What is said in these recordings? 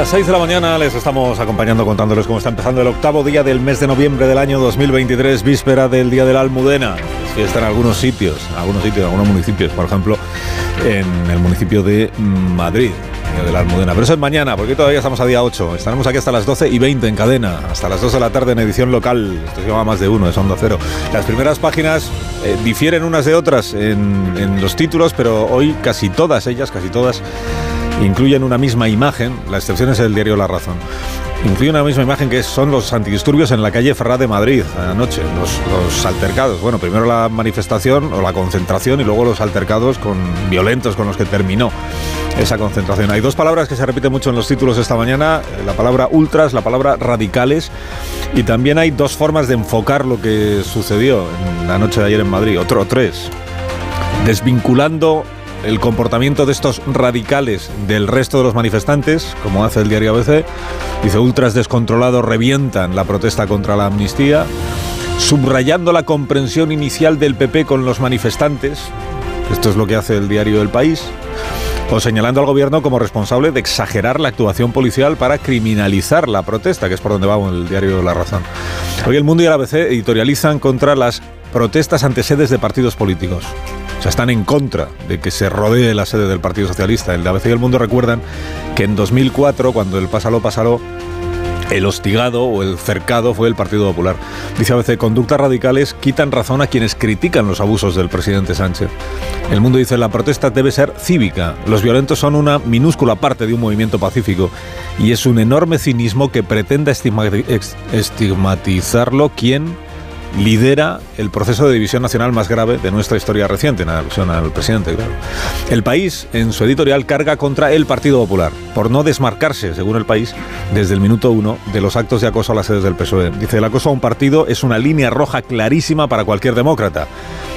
Las 6 de la mañana les estamos acompañando contándoles cómo está empezando el octavo día del mes de noviembre del año 2023, víspera del Día de la Almudena. Es fiesta en algunos sitios, algunos sitios, algunos municipios, por ejemplo, en el municipio de Madrid. Día de la Almudena. Pero eso es mañana, porque todavía estamos a día 8. Estaremos aquí hasta las 12 y 20 en cadena, hasta las 2 de la tarde en edición local. Esto se llama más de uno, es Onda Cero. Las primeras páginas eh, difieren unas de otras en los títulos, pero hoy casi todas ellas, casi todas, incluyen una misma imagen, la excepción es el diario La Razón. Incluye una misma imagen que son los antidisturbios en la calle Ferrá de Madrid anoche, los, los, altercados. Bueno, primero la manifestación o la concentración y luego los altercados con, violentos con los que terminó esa concentración. Hay dos palabras que se repiten mucho en los títulos esta mañana, la palabra ultras, la palabra radicales, y también hay dos formas de enfocar lo que sucedió en la noche de ayer en Madrid, otro tres. Desvinculando el comportamiento de estos radicales del resto de los manifestantes, como hace el diario ABC. Dice, ultras descontrolados revientan la protesta contra la amnistía, subrayando la comprensión inicial del PP con los manifestantes. Esto es lo que hace el diario El País. O señalando al gobierno como responsable de exagerar la actuación policial para criminalizar la protesta, que es por donde va el diario La Razón. Hoy el Mundo y el ABC editorializan contra las protestas ante sedes de partidos políticos. O sea, están en contra de que se rodee la sede del Partido Socialista. El de ABC y el Mundo recuerdan que en 2004, cuando el pásalo, pásalo, el hostigado o el cercado fue el Partido Popular. Dice ABC, conductas radicales quitan razón a quienes critican los abusos del presidente Sánchez. El mundo dice, la protesta debe ser cívica. Los violentos son una minúscula parte de un movimiento pacífico y es un enorme cinismo que pretenda estigmatizarlo quien lidera el proceso de división nacional más grave de nuestra historia reciente, en alusión al presidente, claro. El país, en su editorial, carga contra el Partido Popular, por no desmarcarse, según el país, desde el minuto uno de los actos de acoso a las sedes del PSOE. Dice, el acoso a un partido es una línea roja clarísima para cualquier demócrata.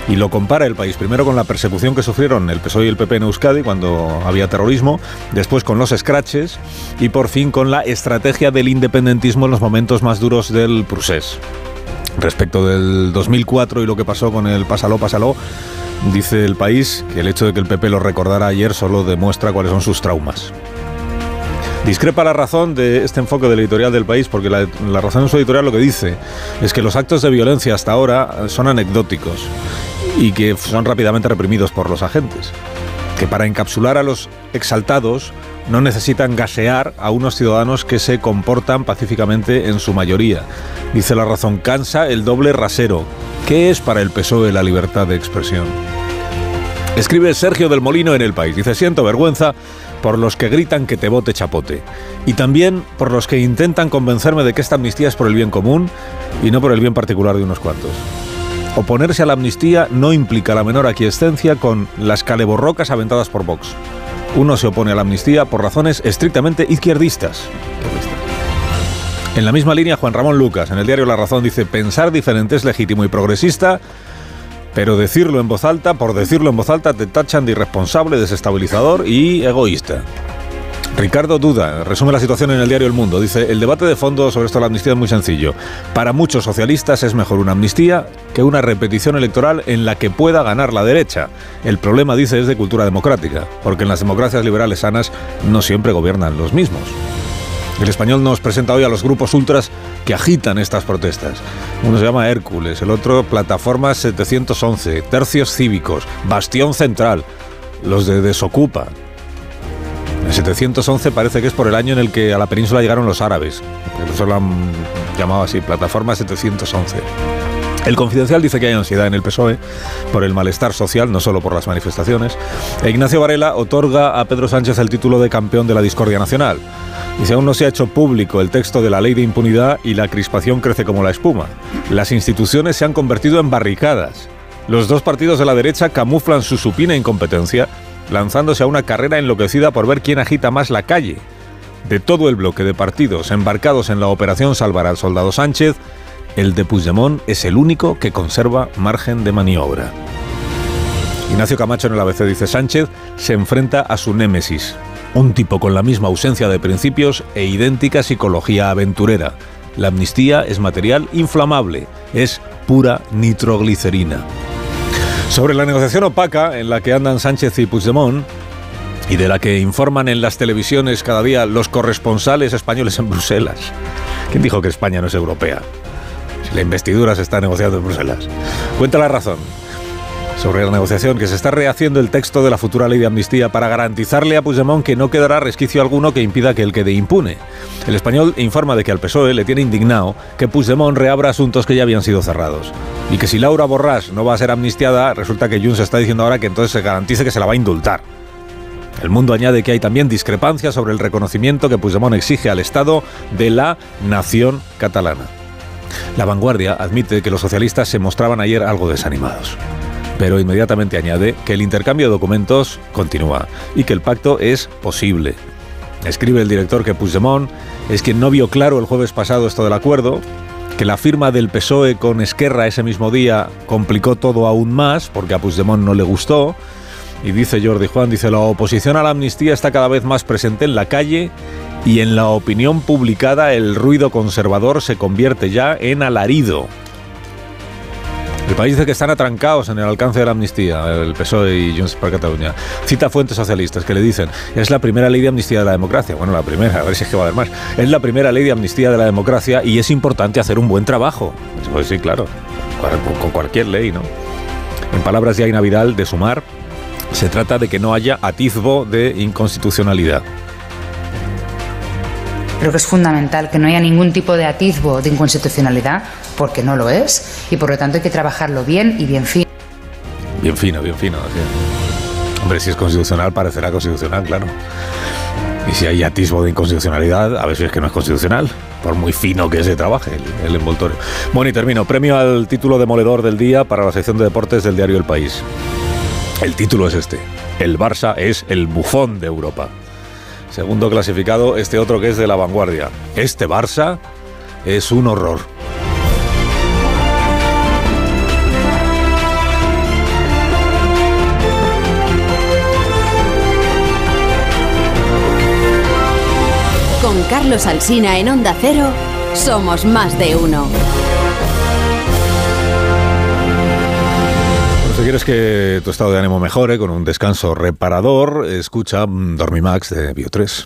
Y lo compara el país primero con la persecución que sufrieron el PSOE y el PP en Euskadi cuando había terrorismo, después con los scratches y por fin con la estrategia del independentismo en los momentos más duros del procés respecto del 2004 y lo que pasó con el Pásalo, Pásalo, dice el país que el hecho de que el PP lo recordara ayer solo demuestra cuáles son sus traumas. Discrepa la razón de este enfoque del editorial del país, porque la, razón en su editorial lo que dice es que los actos de violencia hasta ahora son anecdóticos y que son rápidamente reprimidos por los agentes. Que para encapsular a los exaltados no necesitan gasear a unos ciudadanos que se comportan pacíficamente en su mayoría. Dice la razón, cansa el doble rasero. ¿Qué es para el PSOE la libertad de expresión? Escribe Sergio del Molino en El País. Dice, siento vergüenza por los que gritan que te vote chapote. Y también por los que intentan convencerme de que esta amnistía es por el bien común y no por el bien particular de unos cuantos. Oponerse a la amnistía no implica la menor aquiescencia con las caleborrocas aventadas por Vox. Uno se opone a la amnistía por razones estrictamente izquierdistas. En la misma línea, Juan Ramón Lucas, en el diario La Razón, dice, pensar diferente es legítimo y progresista, pero decirlo en voz alta, por decirlo en voz alta, te tachan de irresponsable, desestabilizador y egoísta. Ricardo Duda resume la situación en el diario El Mundo. Dice, el debate de fondo sobre esto de la amnistía es muy sencillo. Para muchos socialistas es mejor una amnistía que una repetición electoral en la que pueda ganar la derecha. El problema, dice, es de cultura democrática, porque en las democracias liberales sanas no siempre gobiernan los mismos. El español nos presenta hoy a los grupos ultras que agitan estas protestas. Uno se llama Hércules, el otro Plataforma 711, Tercios Cívicos, Bastión Central, los de Desocupa, el 711 parece que es por el año en el que a la península llegaron los árabes. Eso lo han llamado así, Plataforma 711. El Confidencial dice que hay ansiedad en el PSOE por el malestar social, no solo por las manifestaciones. E Ignacio Varela otorga a Pedro Sánchez el título de campeón de la discordia nacional. Dice, aún no se ha hecho público el texto de la ley de impunidad y la crispación crece como la espuma. Las instituciones se han convertido en barricadas. Los dos partidos de la derecha camuflan su supina incompetencia, lanzándose a una carrera enloquecida por ver quién agita más la calle. De todo el bloque de partidos embarcados en la operación Salvar al Soldado Sánchez, el de Puigdemont es el único que conserva margen de maniobra. Ignacio Camacho en el ABC dice Sánchez se enfrenta a su némesis, un tipo con la misma ausencia de principios e idéntica psicología aventurera. La amnistía es material inflamable, es pura nitroglicerina. Sobre la negociación opaca en la que andan Sánchez y Puigdemont, y de la que informan en las televisiones cada día los corresponsales españoles en Bruselas. ¿Quién dijo que España no es europea? La investidura se está negociando en Bruselas. Cuenta la razón sobre la negociación que se está rehaciendo el texto de la futura ley de amnistía para garantizarle a Puigdemont que no quedará resquicio alguno que impida que él quede impune. El español informa de que al PSOE le tiene indignado que Puigdemont reabra asuntos que ya habían sido cerrados. Y que si Laura Borràs no va a ser amnistiada, resulta que Junts está diciendo ahora que entonces se garantice que se la va a indultar. El mundo añade que hay también discrepancias sobre el reconocimiento que Puigdemont exige al Estado de la nación catalana. La vanguardia admite que los socialistas se mostraban ayer algo desanimados, pero inmediatamente añade que el intercambio de documentos continúa y que el pacto es posible. Escribe el director que Puigdemont es quien no vio claro el jueves pasado esto del acuerdo, que la firma del PSOE con Esquerra ese mismo día complicó todo aún más porque a Puigdemont no le gustó. Y dice Jordi Juan, dice, la oposición a la amnistía está cada vez más presente en la calle y en la opinión publicada el ruido conservador se convierte ya en alarido. El país dice que están atrancados en el alcance de la amnistía, el PSOE y Junts per Catalunya. Cita fuentes socialistas que le dicen, es la primera ley de amnistía de la democracia. Bueno, la primera, a ver si es que va a haber más. Es la primera ley de amnistía de la democracia y es importante hacer un buen trabajo. Pues sí, claro, con cualquier ley, ¿no? En palabras de Aina Vidal, de Sumar, se trata de que no haya atisbo de inconstitucionalidad. Creo que es fundamental que no haya ningún tipo de atisbo de inconstitucionalidad, porque no lo es, y por lo tanto hay que trabajarlo bien y bien fino. Bien fino, bien fino. Hombre, si es constitucional, parecerá constitucional, claro. Y si hay atisbo de inconstitucionalidad, a si es que no es constitucional, por muy fino que se trabaje el, el envoltorio. Bueno, y termino. Premio al título demoledor del día para la sección de deportes del diario El País. El título es este. El Barça es el bufón de Europa. Segundo clasificado, este otro que es de la vanguardia. Este Barça es un horror. Con Carlos Alsina en Onda Cero, somos más de uno. Quieres que tu estado de ánimo mejore con un descanso reparador, escucha Dormimax de Bio3.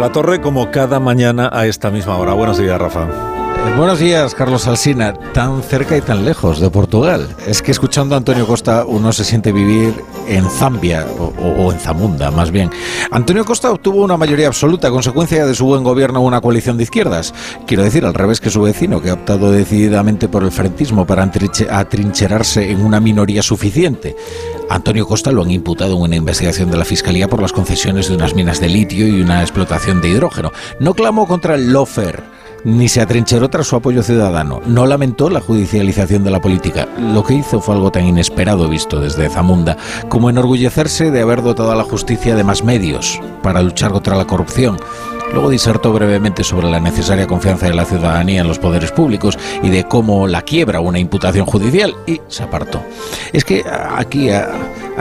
La torre como cada mañana a esta misma hora. Buenos días, Rafa. Eh, buenos días, Carlos Alsina. Tan cerca y tan lejos de Portugal. Es que escuchando a Antonio Costa uno se siente vivir en Zambia o, en Zamunda, más bien. Antonio Costa obtuvo una mayoría absoluta a consecuencia de su buen gobierno una coalición de izquierdas. Quiero decir, al revés que su vecino, que ha optado decididamente por el frentismo para atrinche- atrincherarse en una minoría suficiente. Antonio Costa lo han imputado en una investigación de la Fiscalía por las concesiones de unas minas de litio y una explotación de hidrógeno. No clamó contra el lofer ni se atrincheró tras su apoyo ciudadano. No lamentó la judicialización de la política. Lo que hizo fue algo tan inesperado visto desde Zamunda como enorgullecerse de haber dotado a la justicia de más medios para luchar contra la corrupción. Luego disertó brevemente sobre la necesaria confianza de la ciudadanía en los poderes públicos y de cómo la quiebra una imputación judicial y se apartó. Es que aquí a,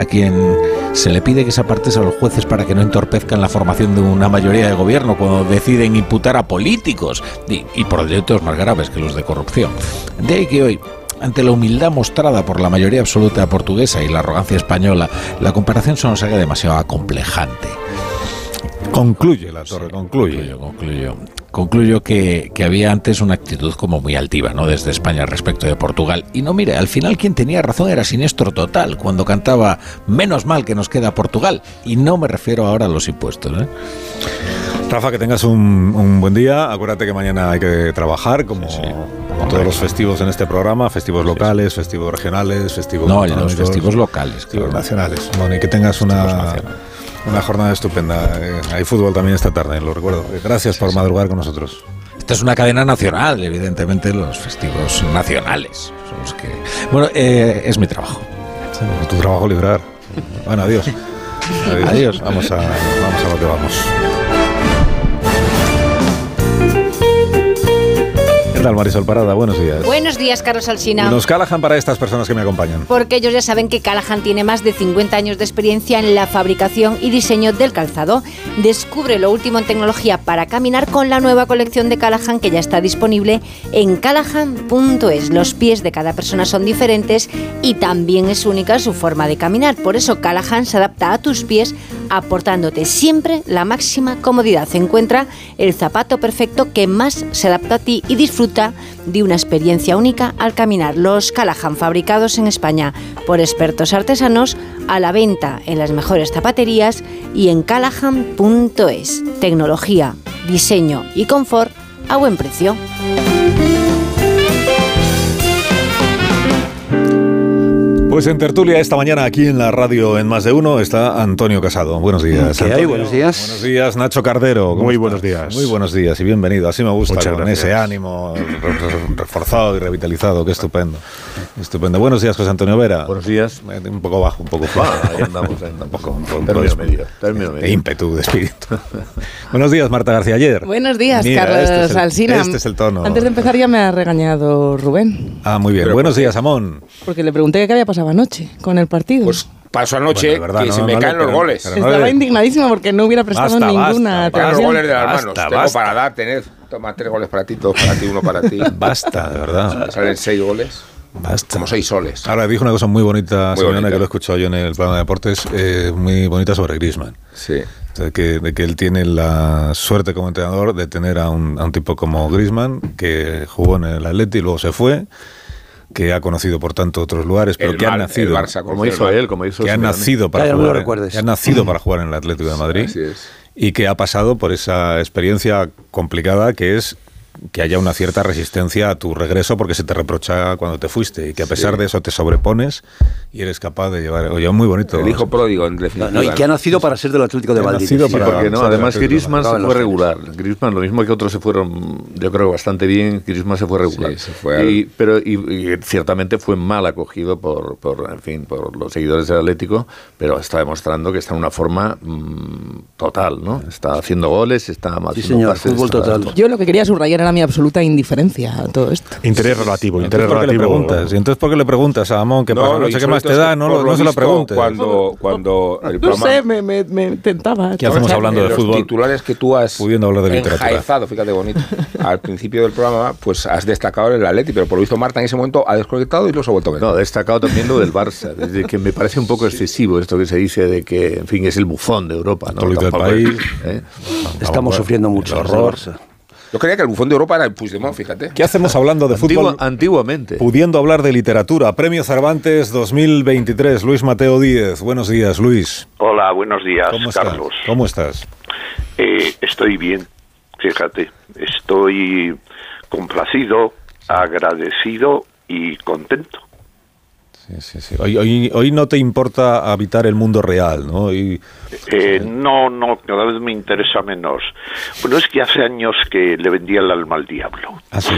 quien se le pide que se apartes a los jueces para que no entorpezcan la formación de una mayoría de gobierno cuando deciden imputar a políticos y, y por delitos más graves que los de corrupción. De ahí que hoy ante la humildad mostrada por la mayoría absoluta portuguesa y la arrogancia española, la comparación se nos haga demasiado acomplejante. Concluye la torre, concluye. Concluyo, concluyo. Concluyo que, que había antes una actitud como muy altiva, ¿no? Desde España respecto de Portugal. Y no, mire, al final quien tenía razón era Siniestro Total, cuando cantaba Menos mal que nos queda Portugal. Y no me refiero ahora a los impuestos, ¿eh? Rafa, que tengas un, un buen día. Acuérdate que mañana hay que trabajar, como, como todos los festivos en este programa, festivos locales, festivos regionales, festivos No, los festivos locales, festivos claro. nacionales. Bueno, y que tengas una, una jornada estupenda. Eh, hay fútbol también esta tarde, lo recuerdo. Gracias por madrugar con nosotros. Esta es una cadena nacional, evidentemente los festivos nacionales son los que... Bueno, eh, es mi trabajo. Es tu trabajo librar. Bueno, adiós. Adiós. Vamos a, vamos a lo que vamos. ¿Qué tal, Marisol Parada? Buenos días. Buenos días, Carlos Alsina. Los Callahan para estas personas que me acompañan. Porque ellos ya saben que Callahan tiene más de 50 años de experiencia en la fabricación y diseño del calzado. Descubre lo último en tecnología para caminar con la nueva colección de Callahan que ya está disponible en callahan.es. Los pies de cada persona son diferentes y también es única su forma de caminar. Por eso Callahan se adapta a tus pies aportándote siempre la máxima comodidad. Encuentra el zapato perfecto que más se adapta a ti y disfruta de una experiencia única al caminar. Los Callahan fabricados en España por expertos artesanos a la venta en las mejores zapaterías y en callahan.es. Tecnología, diseño y confort a buen precio. Pues en tertulia esta mañana aquí en la radio en Más de Uno está Antonio Casado. Buenos días. ¿Qué hay? Buenos días. Buenos días, Nacho Cardero. ¿Cómo Muy estás? buenos días. Muy buenos días y bienvenido. Así me gusta, Muchas con gracias. ese ánimo re- re- reforzado y revitalizado. Qué estupendo. Estupendo. Buenos días, José Antonio Vera. Buenos días. Eh, Un poco bajo, un poco Ah, ahí andamos, ahí andamos. Un poco, un poco Término de- medio, término medio. de ímpetu, de espíritu. buenos días, Marta García Ayer. Buenos días, Mira, Carlos este es el- Alsina. Este es el tono. Antes de empezar ya me ha regañado Rubén, Ah, muy bien. Pero buenos días, Amón. porque le pregunté qué había pasado anoche con el partido. Pues pasó anoche Bueno, de verdad, que no, se no me le- caen los goles. pero no Estaba le- indignadísimo porque no hubiera prestado Basta, ninguna basta, me caen los atención. goles de las Basta, manos. Tengo basta. para dar, tener. Toma tres goles para ti, dos para ti, uno para ti. Basta, de verdad. Salen seis goles, Basta. como seis soles. Ahora dijo una cosa muy bonita, Muy Simeone, bonita. que lo he escuchado yo en el programa de deportes, eh, muy bonita sobre Griezmann. Sí. Sea, que, de que él tiene la suerte como entrenador de tener a un, a un tipo como Griezmann, que jugó en el Atleti y luego se fue, que ha conocido por tanto otros lugares, pero El que ha nacido, Barça Como hizo él, como hizo que ha Simeone. nacido para no lo jugar, recuerdes. que ha nacido para jugar en el Atlético de Madrid Así es. y que ha pasado por esa experiencia complicada que es que haya una cierta resistencia a tu regreso porque se te reprocha cuando te fuiste y que a pesar de eso te sobrepones y eres capaz de llevar oye muy bonito El hijo pródigo, en No, definitiva. no, y que ha nacido para ser del Atlético de Madrid. nacido Sí, para- porque no, ser además Madrid. se fue regular. Griezmann, lo mismo que otros se fueron, yo creo, bastante bien, Griezmann se fue regular. Sí, se fue al- y, pero y, y ciertamente fue mal acogido por, por, en fin, por los seguidores del Atlético, pero está demostrando que está en una forma mm, total, ¿no? Está haciendo goles, está haciendo señor, pases, fútbol total. Yo lo que quería subrayar era mi absoluta indiferencia a todo esto. Interés relativo, Entonces, ¿por qué le preguntas? ¿Y entonces por qué le preguntas a Amón qué No, pasa más te da? que, No, lo- no se lo preguntes. Cuando, cuando el No programa- sé, me, me, me tentaba. ¿Qué hacemos O sea, hablando de los fútbol? titulares que tú has Pudiendo hablar de literatura. enjaezado, fíjate bonito, al principio del programa, pues has destacado el Atleti, pero por lo visto Marta en ese momento ha desconectado y lo se ha vuelto a No, ver. he destacado también lo del Barça, desde que me parece un poco excesivo esto que se dice de que, en fin, es el bufón de Europa. ¿no? Tampoco- país. ¿eh? Estamos sufriendo mucho. el los horror. Yo creía que el bufón de Europa era el Puigdemont, fíjate. ¿Qué hacemos hablando de Antigua- fútbol? antiguamente. Pudiendo hablar de literatura. Premio Cervantes 2023. Luis Mateo Díez. Buenos días, Luis. Hola, buenos días, ¿Cómo estás? Carlos. ¿Cómo estás? Eh, estoy bien, fíjate. Estoy complacido, agradecido y contento. Sí, sí. Hoy, hoy, hoy no te importa habitar el mundo real, ¿no? Hoy- Eh, no, no, cada vez me interesa menos. Bueno, es que hace años que le vendía el alma al diablo. Ah, sí.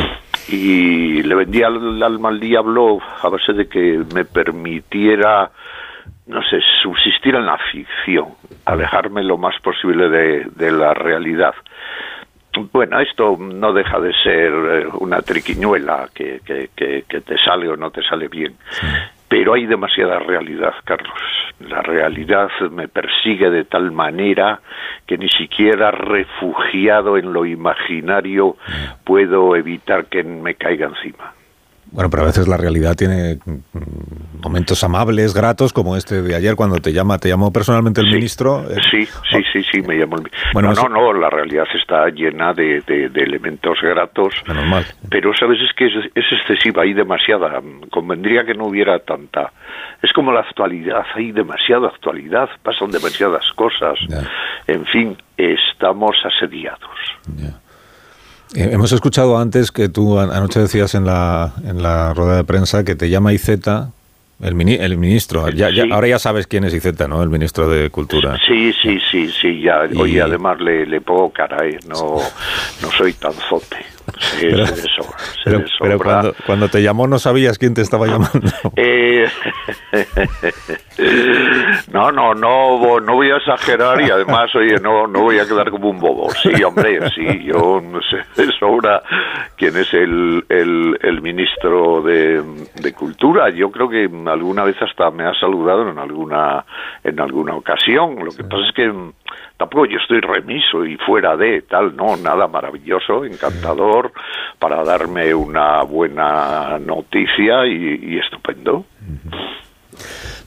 Y le vendía el alma al diablo a base de que me permitiera no sé, subsistir en la ficción, alejarme lo más posible de, de la realidad. Bueno, esto no deja de ser eh, una triquiñuela que, que, que, que te sale o no te sale bien. Pero hay demasiada realidad, Carlos. La realidad me persigue de tal manera que ni siquiera refugiado en lo imaginario puedo evitar que me caiga encima. Bueno, pero a veces la realidad tiene mm, momentos amables, gratos, como este de ayer cuando te llama, te llamó personalmente el ministro. eh, Sí, sí, sí, sí, me llamó el... mi- Bueno, no, eso- no, no, la realidad está llena de, de- de elementos gratos. Normal. Pero, ¿sabes? Es que es, es excesiva, hay demasiada. Convendría que no hubiera tanta. Es como la actualidad, hay demasiada actualidad, pasan demasiadas cosas. En fin, estamos asediados. Hemos escuchado antes que tú an- anoche decías en la, en la rueda de prensa que te llama Iceta, el, mini- el ministro. Ya, ya- ahora ya sabes quién es Iceta, ¿no? El ministro de Cultura. Sí, sí, sí, sí, ya. Y- Oye, además le, le pongo cara, ¿eh? No, no soy tan zote. Sí, Pero- se se Pero, cuando, cuando te llamó no sabías quién te estaba llamando. Eh, no, no, no, no voy a exagerar y además, oye, no, no voy a quedar como un bobo. Sí, hombre, sí, yo no sé de sobra quién es el, el, el ministro de, de Cultura. Yo creo que alguna vez hasta me ha saludado en alguna, en alguna ocasión. Lo que pasa es que tampoco yo estoy remiso y fuera de tal, no, nada maravilloso, encantador, para darme una buena noticia y, y estupendo.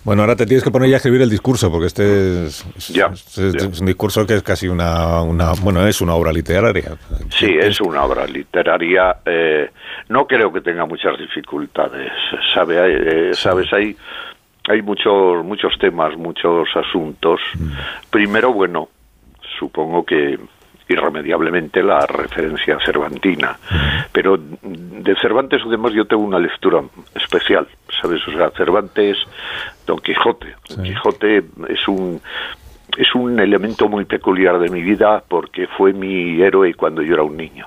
Bueno, ahora te tienes que poner ya a escribir el discurso, porque este es, es- es- es un discurso que es casi una, una, bueno, es una obra literaria. Sí, es una obra literaria. eh, no creo que tenga muchas dificultades. Sabe, eh, sabes, hay hay muchos muchos temas, muchos asuntos. Primero, bueno, supongo que irremediablemente la referencia cervantina. Pero de Cervantes, además, yo tengo una lectura especial, ¿sabes? O sea, Cervantes, Don Quijote. Don Quijote es un es un elemento muy peculiar de mi vida porque fue mi héroe cuando yo era un niño.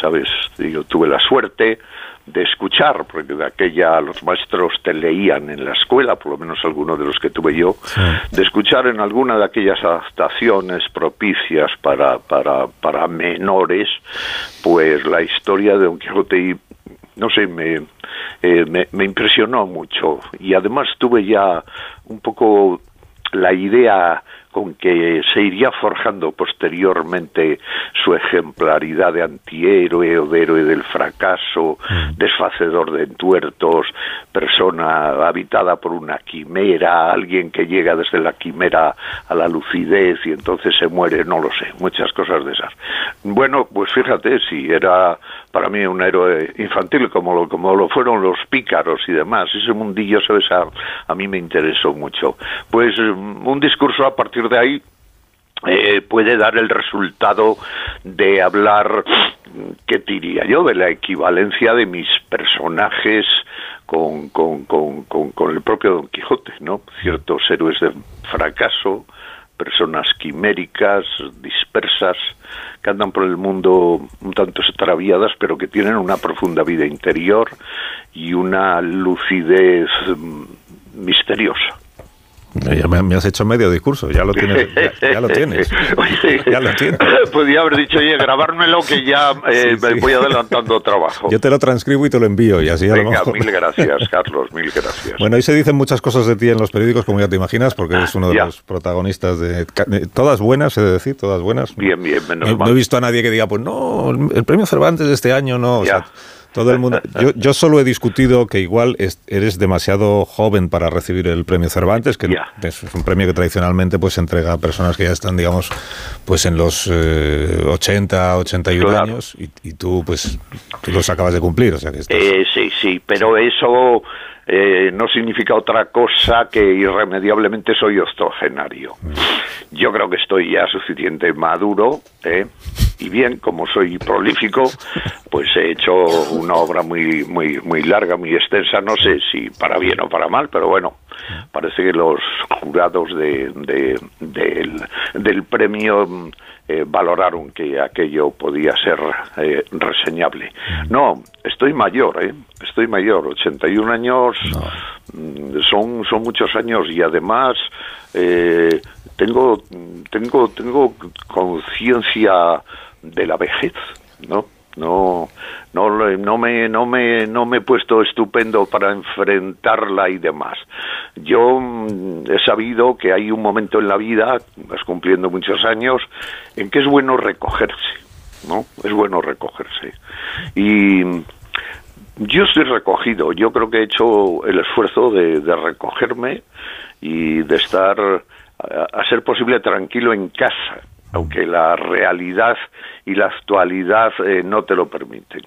¿Sabes? Yo tuve la suerte de escuchar, porque de aquella los maestros te leían en la escuela, por lo menos algunos de los que tuve yo, de escuchar en alguna de aquellas adaptaciones propicias para, para, para menores, pues la historia de Don Quijote y no sé, me, eh, me, me impresionó mucho. Y además tuve ya un poco la idea con que se iría forjando posteriormente su ejemplaridad de antihéroe o de héroe del fracaso, desfacedor de entuertos, persona habitada por una quimera, alguien que llega desde la quimera a la lucidez y entonces se muere, no lo sé, muchas cosas de esas. Bueno, pues fíjate, si era para mí un héroe infantil como lo, como lo fueron los pícaros y demás, ese mundillo, ¿sabes? A, a mí me interesó mucho. Pues eh, un discurso a partir de ahí eh, puede dar el resultado de hablar, ¿qué diría yo?, de la equivalencia de mis personajes con, con, con, con, el propio Don Quijote, ¿no? Ciertos héroes de fracaso, personas quiméricas, dispersas, que andan por el mundo un tanto extraviadas, pero que tienen una profunda vida interior y una lucidez mm, misteriosa. Ya me, me has hecho medio discurso, ya lo tienes. Ya, ya lo tienes. Oye, Ya lo tienes. Podía haber dicho, oye, grabármelo que ya eh, me voy adelantando trabajo. Yo te lo transcribo y te lo envío y así a lo Venga, mejor. mil gracias, Carlos, mil gracias. Bueno, ahí se dicen muchas cosas de ti en los periódicos, como ya te imaginas, porque eres uno de Ya. los protagonistas de, Todas buenas, he de decir, todas buenas. Bien, bien, menos No, mal. no he visto a nadie que diga, pues no, el, premio Cervantes de este año no. o sea, todo el mundo. Yo, yo solo he discutido que igual es- eres demasiado joven para recibir el premio Cervantes, que es un premio que tradicionalmente pues se entrega a personas que ya están, digamos, pues en los eh, 80, 81 Claro. años, y, y tú, pues, tú los acabas de cumplir, o sea que estás- Eh, sí, sí, pero eso eh, no significa otra cosa que irremediablemente soy octogenario. Yo creo que estoy ya suficiente maduro, ¿eh? Y bien, como soy prolífico, pues he hecho una obra muy, muy, muy larga, muy extensa, no sé si para bien o para mal, pero bueno, parece que los jurados de, de- del, del premio mm, eh, valoraron que aquello podía ser eh, reseñable. No, estoy mayor, ¿eh? Estoy mayor, 81 años mm, son, son muchos años y además eh, tengo, tengo, tengo conciencia de la vejez, ¿no? No, no, no me, no me, no me he puesto estupendo para enfrentarla y demás. Yo mm, he sabido que hay un momento en la vida, vas cumpliendo muchos años, en que es bueno recogerse, ¿no? Es bueno recogerse. Y yo estoy recogido. Yo creo que he hecho el esfuerzo de, recogerme y de estar, a ser posible, tranquilo en casa, aunque la realidad y la actualidad eh, no te lo permiten.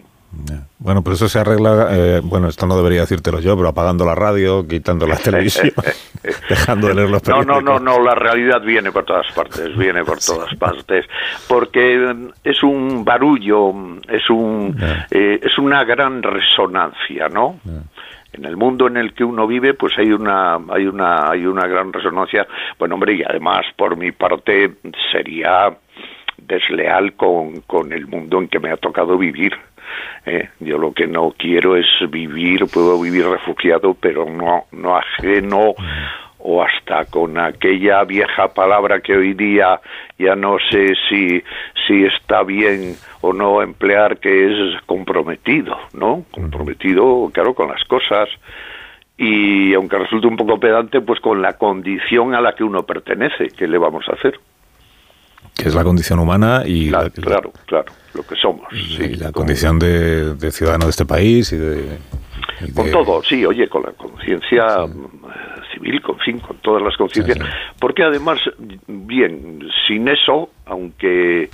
Bueno, pero eso se arregla, eh, bueno, esto no debería decírtelo yo, pero apagando la radio, quitando la televisión, dejando de leer los No, periódicos. no, no, no, la realidad viene por todas partes, viene por todas partes, porque mm, es un barullo, mm, es un, eh, es una gran resonancia, ¿no? En el mundo en el que uno vive, pues hay una, hay una, hay una gran resonancia. Bueno, hombre, y además por mi parte sería desleal con, con el mundo en que me ha tocado vivir. Eh, yo lo que no quiero es vivir, puedo vivir refugiado, pero no, no ajeno o hasta con aquella vieja palabra que hoy día ya no sé si, si está bien o no emplear, que es comprometido, ¿no? Comprometido, claro, con las cosas y aunque resulte un poco pedante, pues con la condición a la que uno pertenece, ¿qué le vamos a hacer? Que es la condición humana y la, Claro, claro, lo que somos. y la condición de, de ciudadano de este país y de... Con todo, sí, oye, con la conciencia mm, civil, con fin, con todas las conciencias. Porque además, bien, sin eso, aunque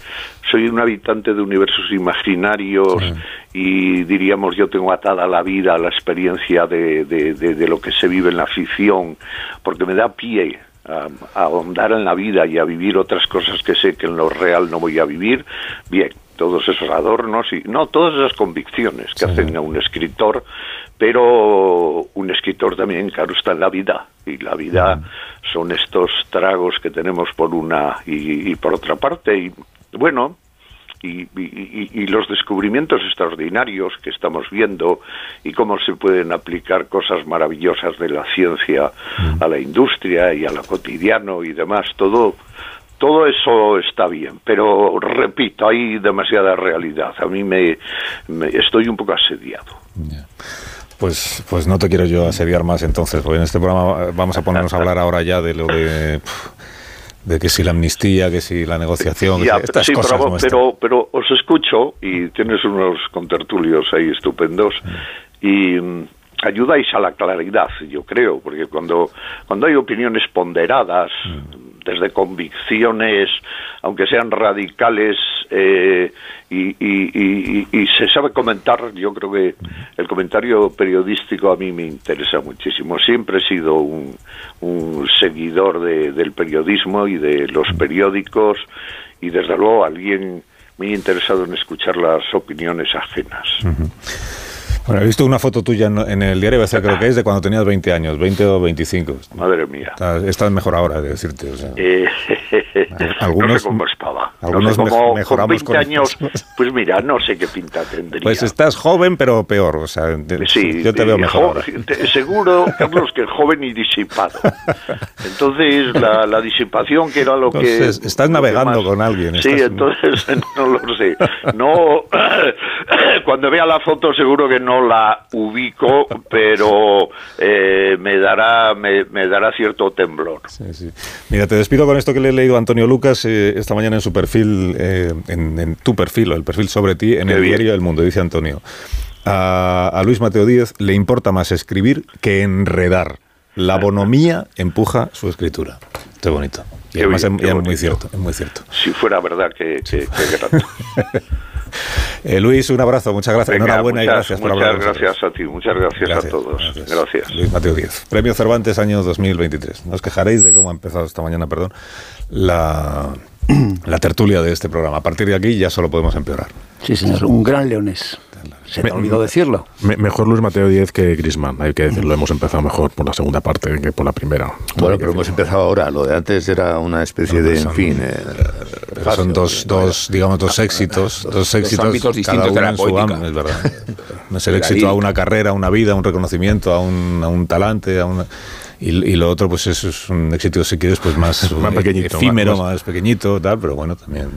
soy un habitante de universos imaginarios y diríamos yo tengo atada la vida a la experiencia de, de- de- de lo que se vive en la ficción, porque me da pie a, a ahondar en la vida y a vivir otras cosas que sé que en lo real no voy a vivir, bien, todos esos adornos y no todas esas convicciones que hacen a un escritor, pero un escritor también, claro, está en la vida. Y la vida son estos tragos que tenemos por una y, y por otra parte. Y bueno, y, y- y- y los descubrimientos extraordinarios que estamos viendo y cómo se pueden aplicar cosas maravillosas de la ciencia a la industria y a lo cotidiano y demás, todo todo eso está bien, pero repito, hay demasiada realidad. A mí me, me- estoy un poco asediado. Pues, pues no te quiero yo asediar más entonces, porque en este programa vamos a ponernos a hablar ahora ya de lo de... que si la amnistía, que si la negociación, que Ya, estas sí, cosas pero, pero, pero os escucho y tienes unos contertulios ahí estupendos y mm, ayudáis a la claridad, yo creo, porque cuando, cuando hay opiniones ponderadas, desde convicciones, aunque sean radicales, eh, y, y- y- y- y se sabe comentar, yo creo que el comentario periodístico a mí me interesa muchísimo. Siempre he sido un, un seguidor de- del periodismo y de los periódicos y desde luego alguien muy interesado en escuchar las opiniones ajenas. Bueno, he visto una foto tuya en, en el diario ABC, creo que es de cuando tenías 20 años, 20 o 25. Madre mía. Estás, estás mejor ahora, de decirte. o sea. Eh, Algunos- no sé cómo estaba. algunos no sé cómo, mej- mejoramos con 20 con años, pues mira, no sé qué pinta tendría. Pues estás joven, pero peor. O sea, de- Sí, yo te veo eh, mejor. jo- ahora. te- seguro, Carlos, que joven y disipado. Entonces, la, la disipación, que era lo que... Entonces, estás que navegando más- con alguien, Sí, estás- entonces, no lo sé. No, cuando vea la foto seguro que no la ubico, pero eh, me dará me, me dará cierto temblor. Sí, sí. Mira, te despido con esto que le he leído a Antonio Lucas eh, esta mañana en su perfil, eh, en, en tu perfil, o el perfil sobre ti, en Qué el bien. diario El Mundo. Dice Antonio, a, a Luis Mateo Díez le importa más escribir que enredar. La bonomía empuja su escritura. Qué bonito. Y además es, muy cierto, es muy cierto. Si fuera verdad, que, que, que. Eh, Luis, un abrazo, muchas gracias. Venga, Enhorabuena y muchas- gracias por muchas hablar nosotros. gracias a ti, muchas gracias, a todos. Gracias. Luis Mateo Díez. Premio Cervantes año 2023. No os quejaréis de cómo ha empezado esta mañana, perdón, la, la tertulia de este programa. A partir de aquí ya solo podemos empeorar. Sí, señor, un gran leonés. Se me olvidó decirlo. Me- mejor Luis Mateo Díez que Grisman, hay que decirlo. Hemos empezado mejor por la segunda parte que por la primera. Bueno, pero hemos empezado ahora. Lo de antes era una especie de, en fin. eh, Pero son dos, dos, digamos, dos éxitos, dos éxitos, ámbitos distintos cada de uno la en su poética. ámbito, es verdad. No es el éxito a una carrera, a una vida, a un reconocimiento, a un, a un talante, a una... Y, y lo otro, pues eso es un éxito, si quieres, pues más, Más pequeñito, efímero, más- más, pequeñito, tal, pero bueno, también...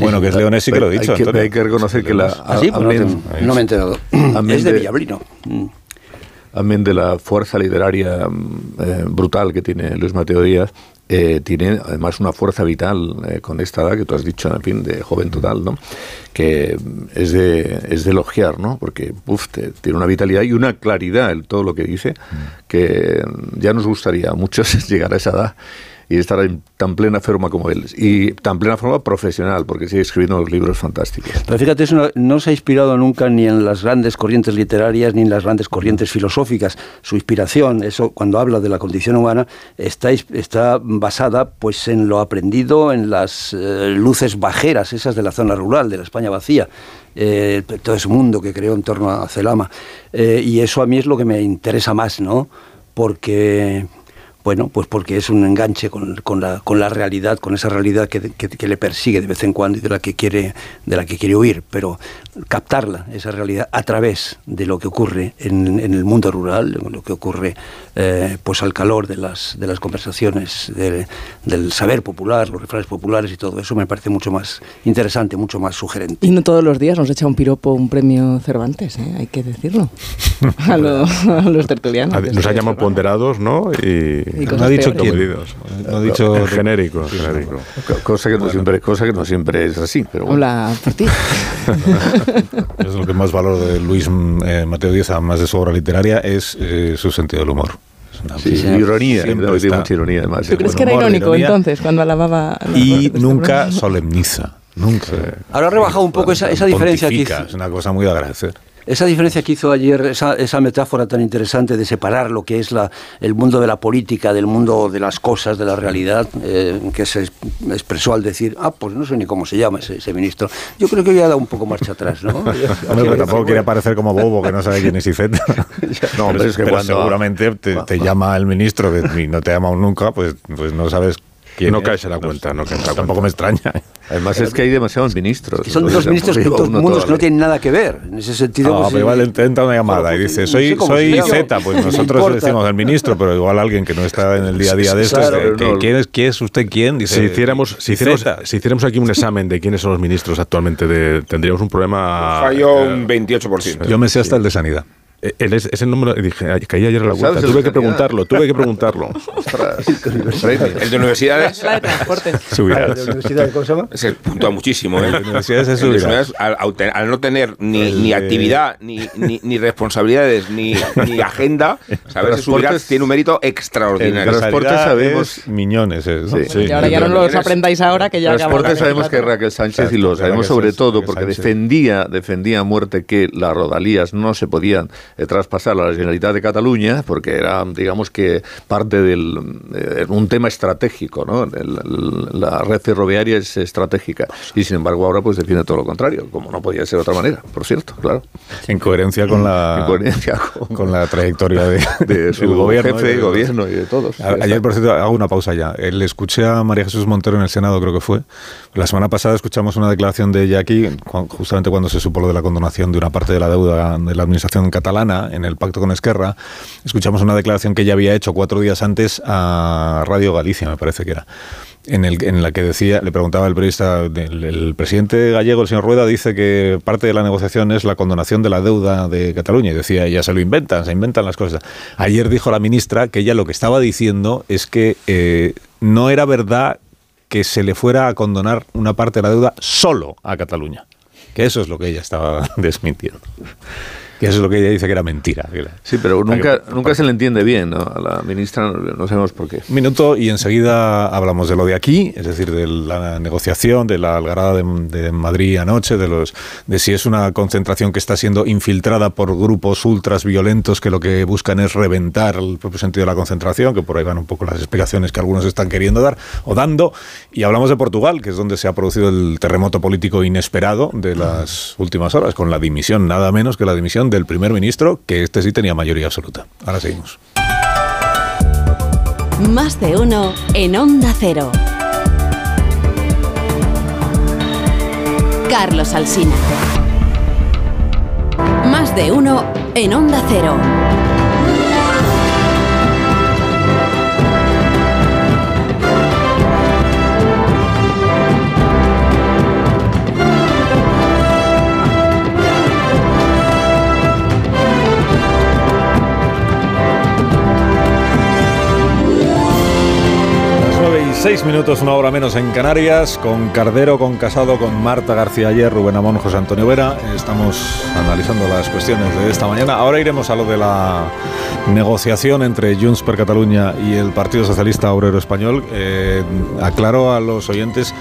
bueno, que es Leonés sí que lo he Hay dicho, que- Antonio. hay que reconocer que la- ¿Ah, sí? Pues no, amén- te- no me he enterado. Es de de- Villablino. Mm. amén de la fuerza literaria mm, eh, brutal que tiene Luis Mateo Díaz, eh, tiene además una fuerza vital eh, con esta edad que tú has dicho, en fin, de joven total, ¿no? Que es de, es de elogiar, ¿no? Porque uf, te- tiene una vitalidad y una claridad en todo lo que dice, que mm, ya nos gustaría a muchos llegar a esa edad y estar en tan plena forma como él. Y tan plena forma profesional, porque sigue escribiendo unos libros fantásticos. Pero fíjate, eso no, se ha inspirado nunca ni en las grandes corrientes literarias ni en las grandes corrientes filosóficas. Su inspiración, eso cuando habla de la condición humana, está basada pues en lo aprendido en las eh, luces bajeras, esas de la zona rural, de la España vacía. eh, todo ese mundo que creó en torno a Celama. Eh, y eso a mí es lo que me interesa más, ¿no? Porque bueno, pues porque es un enganche con, con la, con la realidad, con esa realidad que, que- que le persigue de vez en cuando y de la que quiere, de la que quiere huir, pero captarla, esa realidad, a través de lo que ocurre en, en el mundo rural, lo que ocurre eh, pues al calor de las, de las conversaciones, de- del saber popular, los refranes populares y todo eso, me parece mucho más interesante, mucho más sugerente. Y no todos los días nos echa un piropo un premio Cervantes, ¿eh? hay que decirlo. A, lo- a los tertulianos. Nos ha llamado ponderados, ¿no? Y, Y cosas No ha dicho quién. comedidos. No ha dicho- genérico, genérico. Co- Cosa que, no siempre, cosa que no siempre es así, pero bueno. Hola, por ti. Es lo que más valoro de Luis eh, Mateo Díaz, además de su obra literaria, es eh, su sentido del humor. Es una- Sí, siempre ironía, siempre está- mucha ironía además. ¿Tú crees buen que era humor, irónico ironía. entonces cuando alababa Y este nunca solemniza, nunca. Ahora ha rebajado un poco esa, esa diferencia que. Es una cosa muy de agradecer. Esa diferencia que hizo ayer, esa, esa metáfora tan interesante de separar lo que es la, el mundo de la política del mundo de las cosas, de la realidad, eh, que se es- expresó al decir, ah, pues no sé ni cómo se llama ese, ese ministro. Yo creo que ha dado un poco marcha atrás, ¿no? Hombre, pero tampoco quiere parecer como bobo que no sabe quién es Iceta. No, hombre, es que pero cuando- seguramente te, te llama el ministro que y no te ha llamado nunca, pues, pues no sabes quién No es. caes en la cuenta, no caes en la Tampoco me extraña. Además es que hay demasiados ministros. Que son dos ministros que dos mundos que no tienen nada que ver. En ese sentido. No, pues, pero igual te entra una llamada y pues, dice, no soy, sé soy. Z, pues No nosotros decimos el ministro, pero igual alguien que no está en el día a día de esto, Claro, dice, ¿qué- no, ¿quién, es, quién es usted quién? Dice, Si hiciéramos, si, hiciéramos, si hiciéramos aquí un examen de quiénes son los ministros actualmente, de- tendríamos un problema. Falló eh, un 28%. Yo me sé hasta el de sanidad. Eh, él es- ese número, dije, caí ayer en la ¿Sabes vuelta, el tuve que preguntarlo, tuve que preguntarlo. El de universidades La de transporte. Subirá. ¿De la universidad cómo se llama? se puntúa muchísimo. ¿eh? El de universidades se El subirá. universidades, al, al no tener ni, El ni actividad, ni, ni, ni responsabilidades, ni, ni agenda, saberse subir Transportes- tiene un mérito El extraordinario. transporte Sanidad sabemos- es Miñones, es, ¿no? Sí. y ahora ya no los aprendáis ahora que ya Transporte sabemos que Raquel Sánchez y lo sabemos sobre todo porque defendía defendía a muerte que las rodalías no se podían eh, traspasar a la Generalitat de Cataluña porque era digamos que parte del eh, un tema estratégico, ¿no? El- el- la red ferroviaria es estratégica y sin embargo ahora pues defiende todo lo contrario, como no podía ser de otra manera, por cierto, claro. En coherencia con la, En coherencia con- con la trayectoria de, de su gobierno. jefe y de gobierno y de todos. A- Ayer, por cierto, hago una pausa ya. Eh, Le escuché a María Jesús Montero en el Senado, creo que fue. La semana pasada escuchamos una declaración de ella aquí, justamente cuando se supo lo de la condonación de una parte de la deuda de la administración catalana en el pacto con Esquerra. Escuchamos una declaración que ella había hecho cuatro días antes a Radio Galicia, me parece que era. En, la que decía, le preguntaba el periodista, el, presidente gallego, el señor Rueda, dice que parte de la negociación es la condonación de la deuda de Cataluña. Y decía, ella se lo inventan, se inventan las cosas. Ayer dijo la ministra que ella lo que estaba diciendo es que eh, no era verdad que se le fuera a condonar una parte de la deuda solo a Cataluña. Que eso es lo que ella estaba desmintiendo. Que eso es lo que ella dice que era mentira. Sí, pero nunca, nunca se le entiende bien ¿no? a la ministra, no sabemos por qué. Un minuto y enseguida hablamos de lo de aquí, es decir, de la negociación, de la algarada de, de Madrid anoche, de, los, de si es una concentración que está siendo infiltrada por grupos ultras violentos que lo que buscan es reventar el propio sentido de la concentración, que por ahí van un poco las explicaciones que algunos están queriendo dar o dando. Y hablamos de Portugal, que es donde se ha producido el terremoto político inesperado de las últimas horas, con la dimisión, nada menos que la dimisión del primer ministro, que este sí tenía mayoría absoluta. Ahora seguimos. Más de uno en Onda Cero. Carlos Alsina. Más de uno en Onda Cero. Seis minutos, una hora menos en Canarias, con Cardero, con Casado, con Marta García ayer, Rubén Amón, José Antonio Vera. Estamos analizando las cuestiones de esta mañana. Ahora iremos a lo de la negociación entre Junts per Cataluña y el Partido Socialista Obrero Español. Eh, aclaro a los oyentes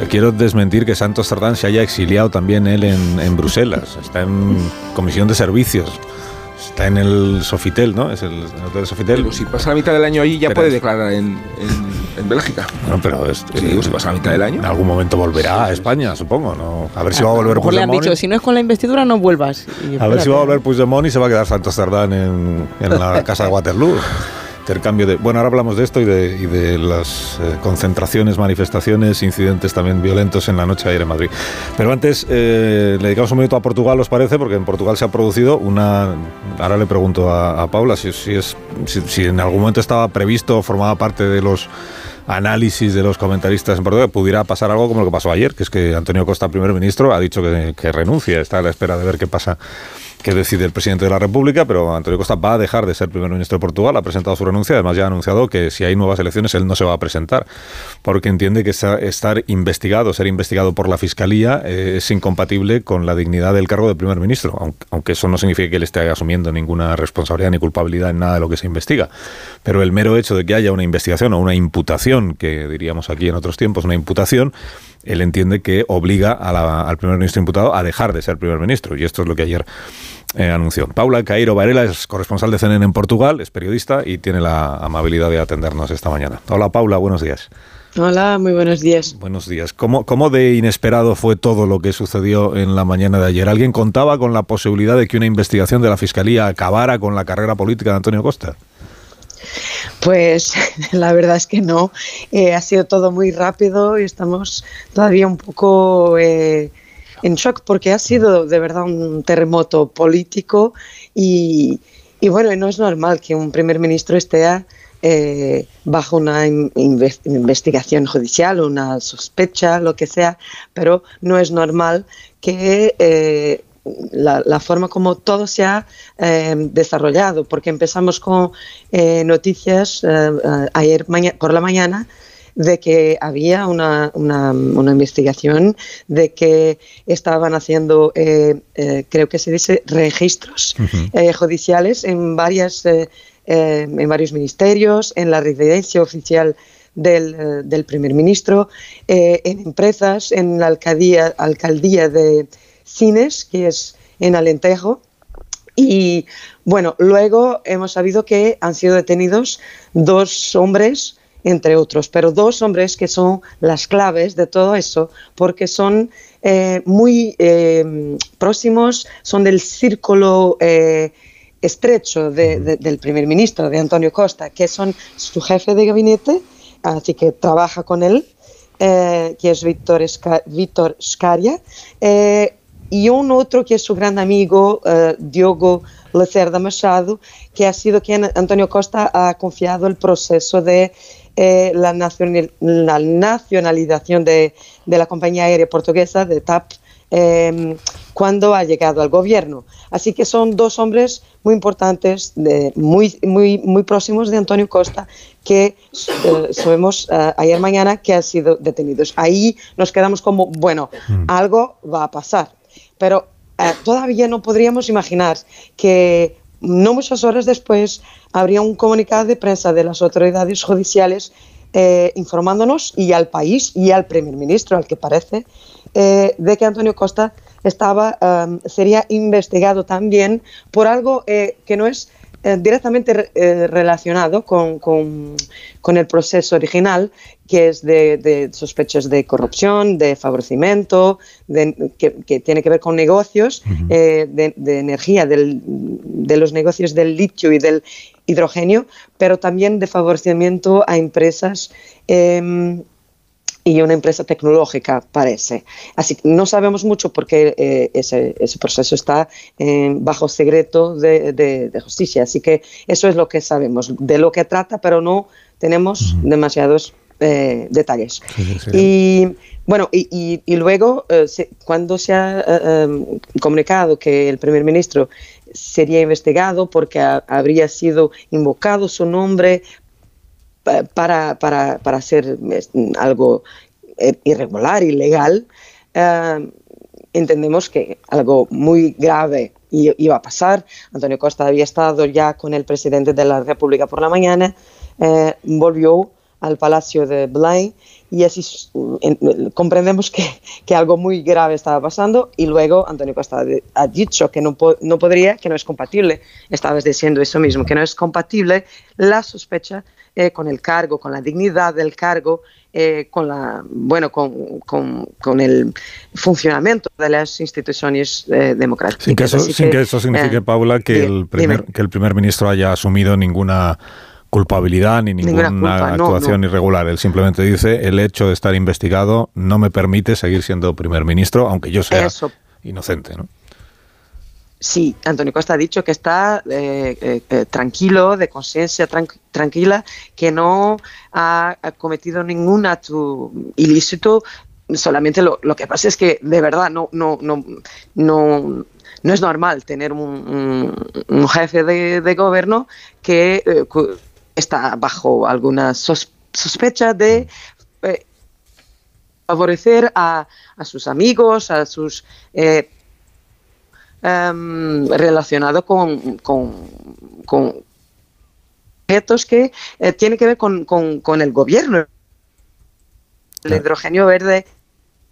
eh, Quiero desmentir que Santos Tardán se haya exiliado también él en Bruselas. Está en comisión de servicios. Está en el Sofitel, ¿no? Es el, el hotel Sofitel. Pero si pasa la mitad del año allí ya Pero puede es- declarar en, en, en Bélgica. No, pero es, Sí, digo, si pasa la mitad del año. En algún momento volverá a España, supongo. ¿no? A ver si va a volver mejor le han Puigdemont. dicho, si no es con la investidura, no vuelvas. Y A ver si va a volver Puigdemont y se va a quedar Santos Cerdán en, en la casa de Waterloo. Intercambio de. Bueno, ahora hablamos de esto y de, las eh, concentraciones, manifestaciones, incidentes también violentos en la noche ayer en Madrid. Pero antes eh, le dedicamos un minuto a Portugal, ¿os parece? Porque en Portugal se ha producido una. Ahora le pregunto a, a Paula si, si es, si, si en algún momento estaba previsto o formaba parte de los análisis de los comentaristas en Portugal, pudiera pasar algo como lo que pasó ayer, que es que Antonio Costa, primer ministro, ha dicho que, que renuncia, está a la espera de ver qué pasa que decide el presidente de la República, pero Antonio Costa va a dejar de ser primer ministro de Portugal, ha presentado su renuncia, además ya ha anunciado que si hay nuevas elecciones él no se va a presentar, porque entiende que estar investigado, ser investigado por la Fiscalía eh, es incompatible con la dignidad del cargo de primer ministro, aunque, aunque eso no significa que él esté asumiendo ninguna responsabilidad ni culpabilidad en nada de lo que se investiga. Pero el mero hecho de que haya una investigación o una imputación, que diríamos aquí en otros tiempos, una imputación, él entiende que obliga al primer ministro imputado a dejar de ser primer ministro. Y esto es lo que ayer eh, anunció. Paula Cairo Varela es corresponsal de CNN en Portugal, es periodista y tiene la amabilidad de atendernos esta mañana. Hola Paula, buenos días. Hola, muy buenos días. Buenos días. ¿Cómo, ¿Cómo de inesperado fue todo lo que sucedió en la mañana de ayer? ¿Alguien contaba con la posibilidad de que una investigación de la Fiscalía acabara con la carrera política de Antonio Costa? Pues la verdad es que no. Eh, ha sido todo muy rápido y estamos todavía un poco eh, en shock porque ha sido de verdad un terremoto político y, y bueno, no es normal que un primer ministro esté eh, bajo una in- inve- investigación judicial, una sospecha, lo que sea, pero no es normal que eh, la, la forma como todo se ha eh, desarrollado, porque empezamos con eh, noticias eh, eh, ayer por la mañana de que había una, una- una investigación, de que estaban haciendo, eh, eh, creo que se dice, registros eh, judiciales en, varias, en varios ministerios, en la residencia oficial del, del primer ministro, en empresas, en la alcaldía, alcaldía de Cines, que es en Alentejo. Y bueno, luego hemos sabido que han sido detenidos dos hombres, entre otros, pero dos hombres que son las claves de todo eso, porque son eh, muy eh, próximos, son del círculo eh, estrecho de- de- del primer ministro, de Antonio Costa, que son su jefe de gabinete, así que trabaja con él, eh, que es Víctor, Esca- Víctor Scaria, eh, y un otro que es su gran amigo, eh, Diogo Lacerda Machado, que ha sido quien Antonio Costa ha confiado el proceso de eh, la, nacional- la nacionalización de, de la compañía aérea portuguesa, de TAP, eh, cuando ha llegado al gobierno. Así que son dos hombres muy importantes, de- muy, muy, muy próximos de Antonio Costa, que eh, sabemos eh, ayer mañana que han sido detenidos. Ahí nos quedamos como, bueno, algo va a pasar. Pero eh, todavía no podríamos imaginar que no muchas horas después habría un comunicado de prensa de las autoridades judiciales eh, informándonos y al país y al primer ministro, al que parece, eh, de que Antonio Costa estaba, um, sería investigado también por algo eh, que no es eh, directamente eh, relacionado con, con, con, el proceso original, que es de, de sospechas de corrupción, de favorecimiento, de, que, que, tiene que ver con negocios uh -huh. eh, de, de, energía, del, de los negocios del litio y del hidrógeno, pero también de favorecimiento a empresas. Eh, y una empresa tecnológica, parece. Así que no sabemos mucho porque eh, ese, ese, proceso está eh, bajo secreto de, de, de, justicia. Así que eso es lo que sabemos, de lo que trata, pero no tenemos uh -huh. demasiados eh, detalles. Sí, sí. Y bueno, y, y, y luego, eh, se, cuando se ha um, comunicado que el primer ministro sería investigado porque ha, habría sido invocado su nombre para, para, para hacer algo eh, irregular, ilegal, uh, entendemos que algo muy grave iba a pasar. Antonio Costa había estado ya con el presidente de la República por la mañana, eh, volvió al Palacio de Belén y así en, comprendemos que, que, algo muy grave estaba pasando y luego Antonio Costa ha dicho que no, no podría, que no es compatible, estabas diciendo eso mismo, que no es compatible la sospecha eh, con el cargo, con la dignidad del cargo, eh, con la bueno, con, con, con, el funcionamiento de las instituciones eh, democráticas. Sin que eso, sin que, que eso signifique, Paula, que el, primer, que el primer ministro haya asumido ninguna culpabilidad ni ninguna, ninguna actuación no, no. irregular. Él simplemente dice el hecho de estar investigado no me permite seguir siendo primer ministro, aunque yo sea Eso. inocente. ¿no? Sí, Antonio Costa ha dicho que está eh, eh, eh tranquilo, de conciencia tran tranquila, que no ha, cometido ningún acto ilícito. Solamente lo, que pasa es que de verdad no, no, no, no, no es normal tener un, jefe de, gobierno que está bajo alguna sos sospecha de favorecer a, a, sus amigos, a sus um, relacionado con, con, con, objetos que eh, tienen que ver con, con, con el gobierno, el hidrógeno verde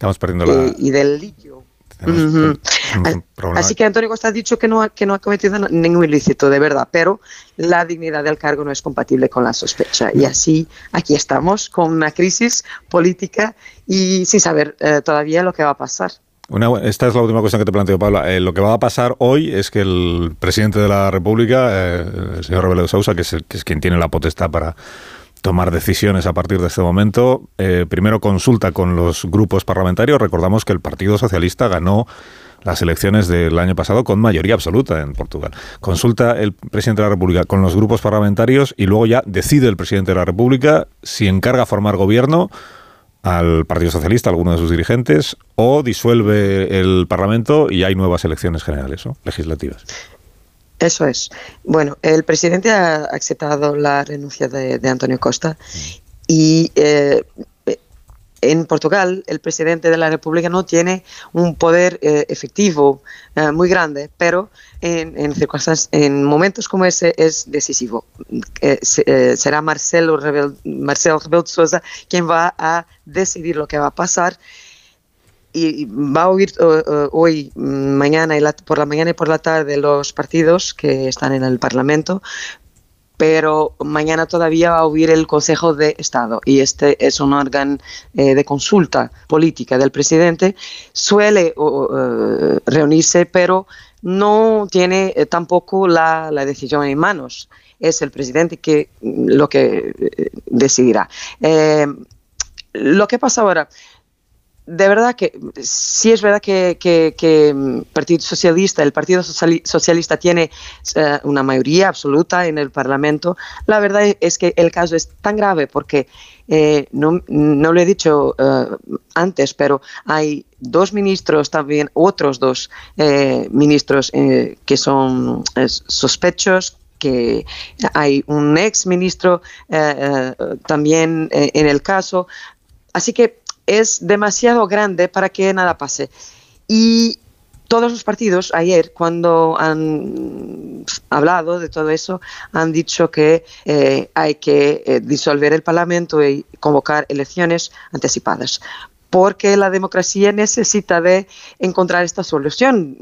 Estamos perdiendo la... y, y del litio. Uh -huh. Así que Antonio Costa ha dicho que no, ha, que no ha cometido ningún ilícito, de verdad, pero la dignidad del cargo no es compatible con la sospecha. Y así aquí estamos con una crisis política y sin saber eh, todavía lo que va a pasar. Esta es la última cuestión que te planteo, Paula. Eh, lo que va a pasar hoy es que el presidente de la República, eh, el señor Rebelo de Sousa, que es, que es quien tiene la potestad para tomar decisiones a partir de este momento. Eh, primero consulta con los grupos parlamentarios. Recordamos que el Partido Socialista ganó las elecciones del año pasado con mayoría absoluta en Portugal. Consulta el presidente de la República con los grupos parlamentarios y luego ya decide el presidente de la República si encarga formar gobierno al Partido Socialista, a alguno de sus dirigentes, o disuelve el Parlamento y hay nuevas elecciones generales, ¿no? legislativas. Eso es. Bueno, el presidente ha aceptado la renuncia de, de Antonio Costa y eh, en Portugal el presidente de la República no tiene un poder eh, efectivo eh, muy grande, pero en, circunstancias, en momentos como ese es decisivo. Eh, será Marcelo Rebel, Marcelo Rebelo de Sousa quien va a decidir lo que va a pasar y va a oír uh, hoy, mañana y la, por la mañana y por la tarde los partidos que están en el Parlamento, pero mañana todavía va a oír el Consejo de Estado y este es un órgano eh, de consulta política del presidente. Suele uh, reunirse, pero no tiene eh, tampoco la, decisión en manos. Es el presidente que lo que eh, decidirá. Eh, lo que pasa ahora, de verdad que sí es verdad que, que, que Partido Socialista, el Partido Socialista tiene uh, una mayoría absoluta en el Parlamento. La verdad es que el caso es tan grave porque eh, no, no, lo he dicho uh, antes, pero hay dos ministros también, otros dos eh, ministros eh, que son sospechos que hay un ex ministro también en el caso. Así que es demasiado grande para que nada pase. Y todos los partidos ayer, cuando han hablado de todo eso, han dicho que eh, hay que eh, disolver el Parlamento y convocar elecciones anticipadas porque la democracia necesita de encontrar esta solución.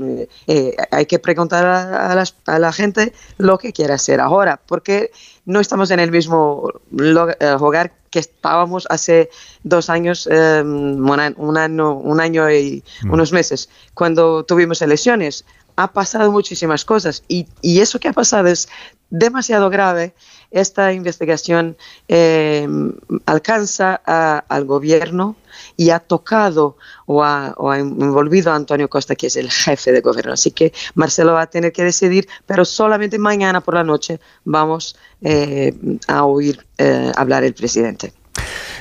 Eh, hay que preguntar a, a, la gente lo que quiere hacer ahora, porque no estamos en el mismo lugar que estábamos hace dos años, un, año, un año y mm. unos meses, cuando tuvimos elecciones. Ha pasado muchísimas cosas y, y eso que ha pasado es demasiado grave esta investigación eh, alcanza al gobierno y ha tocado o ha, o ha, envolvido a Antonio Costa, que es el jefe de gobierno. Así que Marcelo va a tener que decidir, pero solamente mañana por la noche vamos eh, a oír eh, hablar el presidente.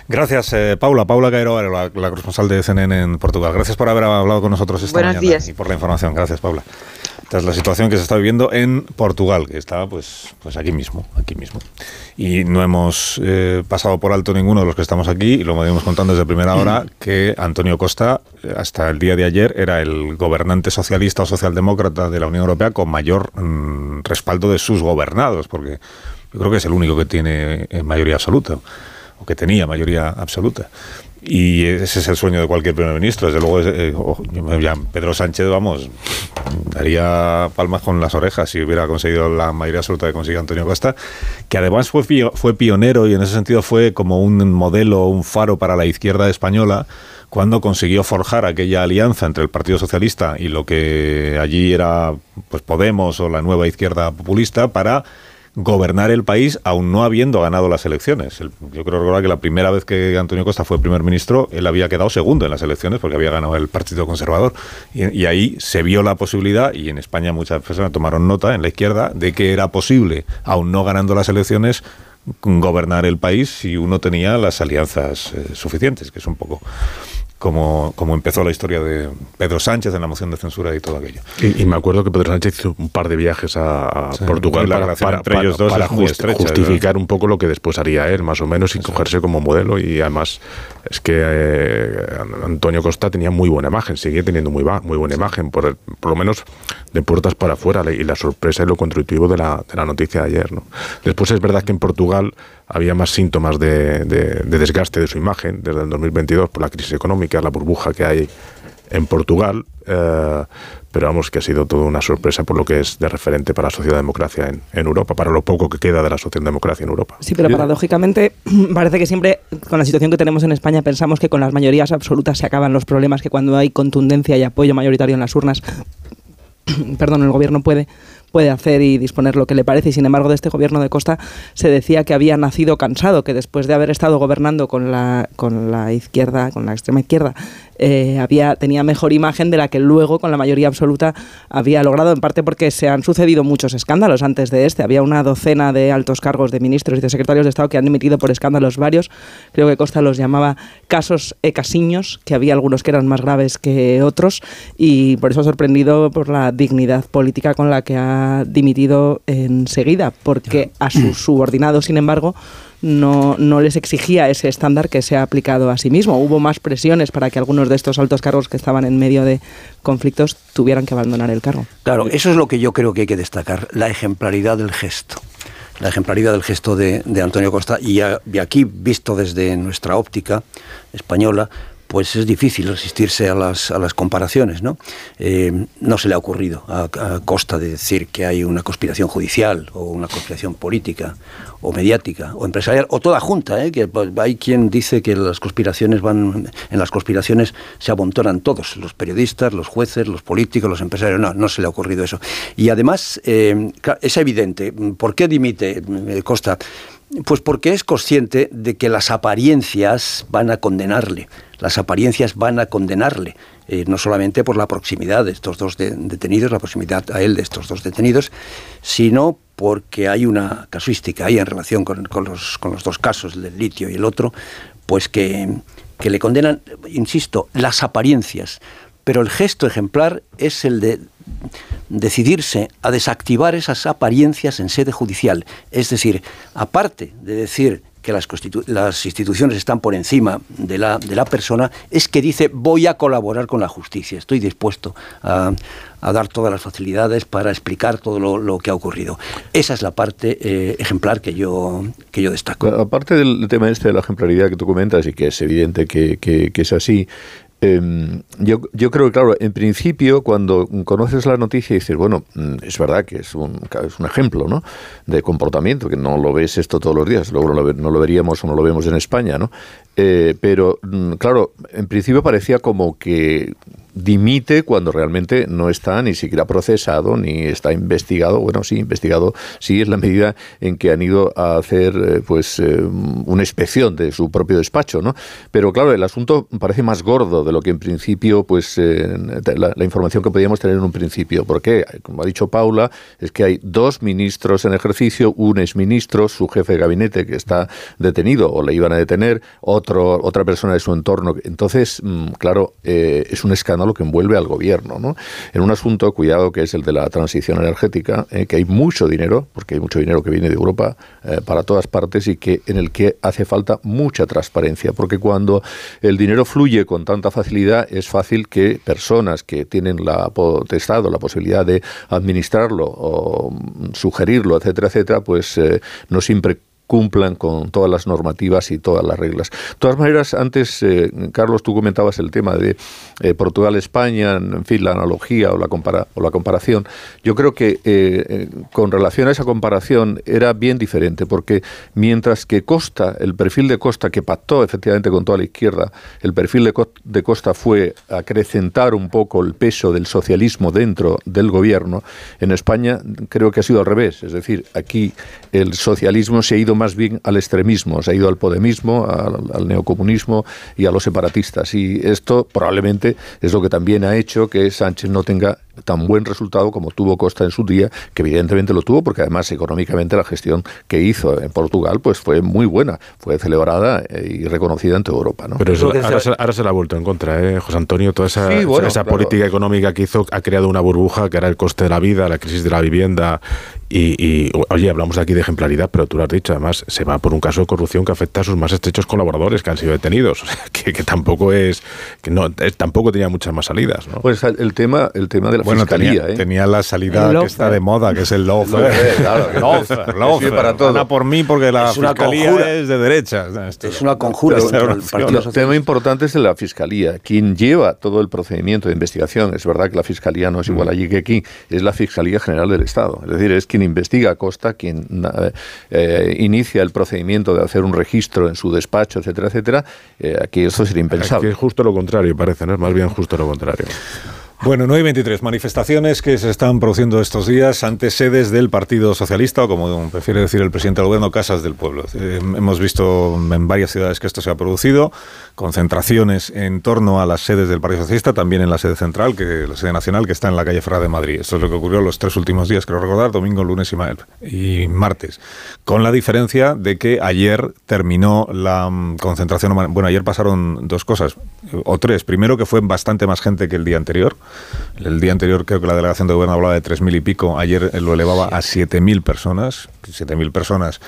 Gracias, Paula. Paula Cairo, la, la, corresponsal de CNN en Portugal. Gracias por haber hablado con nosotros esta Buenos mañana días. y por la información. Gracias, Paula. Es la situación que se está viviendo en Portugal, que está pues, pues aquí mismo, aquí mismo. Y no hemos eh, pasado por alto ninguno de los que estamos aquí, y lo venimos contando desde primera hora, que Antonio Costa, eh, hasta el día de ayer, era el gobernante socialista o socialdemócrata de la Unión Europea con mayor mmm, respaldo de sus gobernados, porque yo creo que es el único que tiene mayoría absoluta, o que tenía mayoría absoluta. Y ese es el sueño de cualquier primer ministro. Desde luego, eh, Pedro Sánchez, vamos, daría palmas con las orejas si hubiera conseguido la mayoría absoluta que consiguió Antonio Costa, que además fue, fue pionero y en ese sentido fue como un modelo, un faro para la izquierda española cuando consiguió forjar aquella alianza entre el Partido Socialista y lo que allí era pues Podemos o la nueva izquierda populista para gobernar el país aún no habiendo ganado las elecciones. El, yo creo recordar que la primera vez que Antonio Costa fue primer ministro, él había quedado segundo en las elecciones porque había ganado el Partido Conservador. Y, y, ahí se vio la posibilidad, y en España muchas personas tomaron nota en la izquierda, de que era posible, aún no ganando las elecciones, gobernar el país si uno tenía las alianzas eh, suficientes, que es un poco como, como empezó la historia de Pedro Sánchez en la moción de censura y todo aquello. Y, y me acuerdo que Pedro Sánchez hizo un par de viajes a, a sí, Portugal para, para, para, ellos dos para just, estrecha, justificar ¿verdad? un poco lo que después haría él, más o menos, sin cogerse como modelo. Y además es que eh, Antonio Costa tenía muy buena imagen, sigue teniendo muy, muy buena imagen, por, por lo menos de puertas para afuera, y la sorpresa y lo contributivo de la, de la noticia de ayer. ¿no? Después es verdad que en Portugal había más síntomas de, de, de, desgaste de su imagen desde el 2022 por la crisis económica, la burbuja que hay en Portugal, eh, pero vamos que ha sido toda una sorpresa por lo que es de referente para la socialdemocracia en, en, Europa, para lo poco que queda de la socialdemocracia en Europa. Sí, pero paradójicamente parece que siempre con la situación que tenemos en España pensamos que con las mayorías absolutas se acaban los problemas, que cuando hay contundencia y apoyo mayoritario en las urnas, perdón, el gobierno puede puede hacer y disponer lo que le parece. Y sin embargo, de este gobierno de Costa se decía que había nacido cansado, que después de haber estado gobernando con la, con la izquierda, con la extrema izquierda, eh, había, tenía mejor imagen de la que luego, con la mayoría absoluta, había logrado, en parte porque se han sucedido muchos escándalos antes de este. Había una docena de altos cargos de ministros y de secretarios de Estado que han dimitido por escándalos varios. Creo que Costa los llamaba casos ecasiños, que había algunos que eran más graves que otros, y por eso ha sorprendido por la dignidad política con la que ha dimitido enseguida, porque a sus subordinados, sin embargo, no, no, les exigía ese estándar que se ha aplicado a sí mismo. Hubo más presiones para que algunos de estos altos cargos que estaban en medio de conflictos tuvieran que abandonar el cargo. Claro, eso es lo que yo creo que hay que destacar, la ejemplaridad del gesto. La ejemplaridad del gesto de, de Antonio Costa y, y aquí, visto desde nuestra óptica española, pues es difícil resistirse a las, a las comparaciones. ¿no? Eh, no se le ha ocurrido a, Costa de decir que hay una conspiración judicial o una conspiración política o mediática o empresarial o toda junta. ¿eh? Que hay quien dice que las conspiraciones van en las conspiraciones se amontonan todos, los periodistas, los jueces, los políticos, los empresarios. No, no se le ha ocurrido eso. Y además eh, es evidente. ¿Por qué dimite Costa? Pues porque es consciente de que las apariencias van a condenarle, las apariencias van a condenarle, eh, no solamente por la proximidad de estos dos de, detenidos, la proximidad a él de estos dos detenidos, sino porque hay una casuística ahí en relación con, con, los, con los, dos casos, el del litio y el otro, pues que, que le condenan, insisto, las apariencias, pero el gesto ejemplar es el de decidirse a desactivar esas apariencias en sede judicial. Es decir, aparte de decir que las, las instituciones están por encima de la, persona, es que dice voy a colaborar con la justicia, estoy dispuesto a, dar todas las facilidades para explicar todo lo, que ha ocurrido. Esa es la parte eh, ejemplar que yo, que yo destaco. aparte del tema este de la ejemplaridad que tú comentas y que es evidente que es así, Em, yo, yo, creo que, claro, en principio, cuando conoces la noticia y dices, bueno, mm, es verdad que es un, es un ejemplo ¿no? de comportamiento, que no lo ves esto todos los días, luego no lo, no lo veríamos o no lo vemos en España, ¿no? Eh, pero, mm, claro, en principio parecía como que dimite cuando realmente no está ni siquiera procesado ni está investigado. Bueno, sí, investigado sí es la medida en que han ido a hacer eh, pues eh, una inspección de su propio despacho, ¿no? Pero claro, el asunto parece más gordo de lo que en principio, pues eh, la, información que podíamos tener en un principio. Porque, como ha dicho Paula, es que hay dos ministros en ejercicio, un exministro, su jefe de gabinete que está detenido o le iban a detener, otro, otra persona de su entorno. Entonces, mm, claro, es un escándalo lo que envuelve al gobierno. ¿no? En un asunto, cuidado, que es el de la transición energética, eh, que hay mucho dinero, porque hay mucho dinero que viene de Europa eh, para todas partes y que en el que hace falta mucha transparencia, porque cuando el dinero fluye con tanta facilidad, es fácil que personas que tienen la potestad o la posibilidad de administrarlo o sugerirlo, etcétera, etcétera, pues eh, no siempre cumplan con todas las normativas y todas las reglas. De todas maneras, antes, eh, Carlos, tú comentabas el tema de eh, Portugal-España, en fin, la analogía o la, comparación. Yo creo que eh, con relación a esa comparación era bien diferente, porque mientras que Costa, el perfil de Costa que pactó efectivamente con toda la izquierda, el perfil de, de Costa fue acrecentar un poco el peso del socialismo dentro del gobierno, en España creo que ha sido al revés. Es decir, aquí el socialismo se ha ido más bien al extremismo, se ha ido al podemismo, al, neocomunismo y a los separatistas. Y esto probablemente es lo que también ha hecho que Sánchez no tenga tan buen resultado como tuvo Costa en su día, que evidentemente lo tuvo porque además económicamente la gestión que hizo en Portugal pues fue muy buena, fue celebrada eh, y reconocida en toda Europa. ¿no? Pero ahora, se, la ha vuelto en contra, ¿eh, José Antonio. Toda esa, esa política económica que hizo ha creado una burbuja que era el coste de la vida, la crisis de la vivienda y, oye, hablamos aquí de ejemplaridad, pero tú lo has dicho, además se va por un caso de corrupción que afecta a sus más estrechos colaboradores que han sido detenidos, o sea, que, tampoco es, que no, tampoco tenía muchas más salidas. ¿no? Pues el tema, el tema de la bueno, fiscalía, tenía, ¿eh? tenía, la salida que está de moda, que es el lawfare. claro, para todo. por mí porque la fiscalía es de derecha. es una conjura. el tema importante es la fiscalía. Quien lleva todo el procedimiento de investigación, es verdad que la fiscalía no es igual mm. allí que aquí, es la Fiscalía General del Estado. Es decir, es quien investiga a Costa, quien eh, inicia el procedimiento de hacer un registro en su despacho, etcétera, etcétera, eh, aquí eso sería impensable. Aquí es justo lo contrario, parece, ¿no? Es más bien justo lo contrario. Bueno, 9 y 23. Manifestaciones que se están produciendo estos días ante sedes del Partido Socialista, o como prefiere decir el presidente del gobierno, casas del pueblo. Eh, hemos visto en varias ciudades que esto se ha producido, concentraciones en torno a las sedes del Partido Socialista, también en la sede central, que la sede nacional, que está en la calle Ferrada de Madrid. Esto es lo que ocurrió los tres últimos días, creo recordar, domingo, lunes y, y martes. Con la diferencia de que ayer terminó la mm, concentración. Bueno, ayer pasaron dos cosas, o tres. Primero, que fue bastante más gente que el día anterior. El día anterior creo que la delegación de gobierno hablaba de 3.000 y pico, ayer lo elevaba a 7.000 personas, 7.000 personas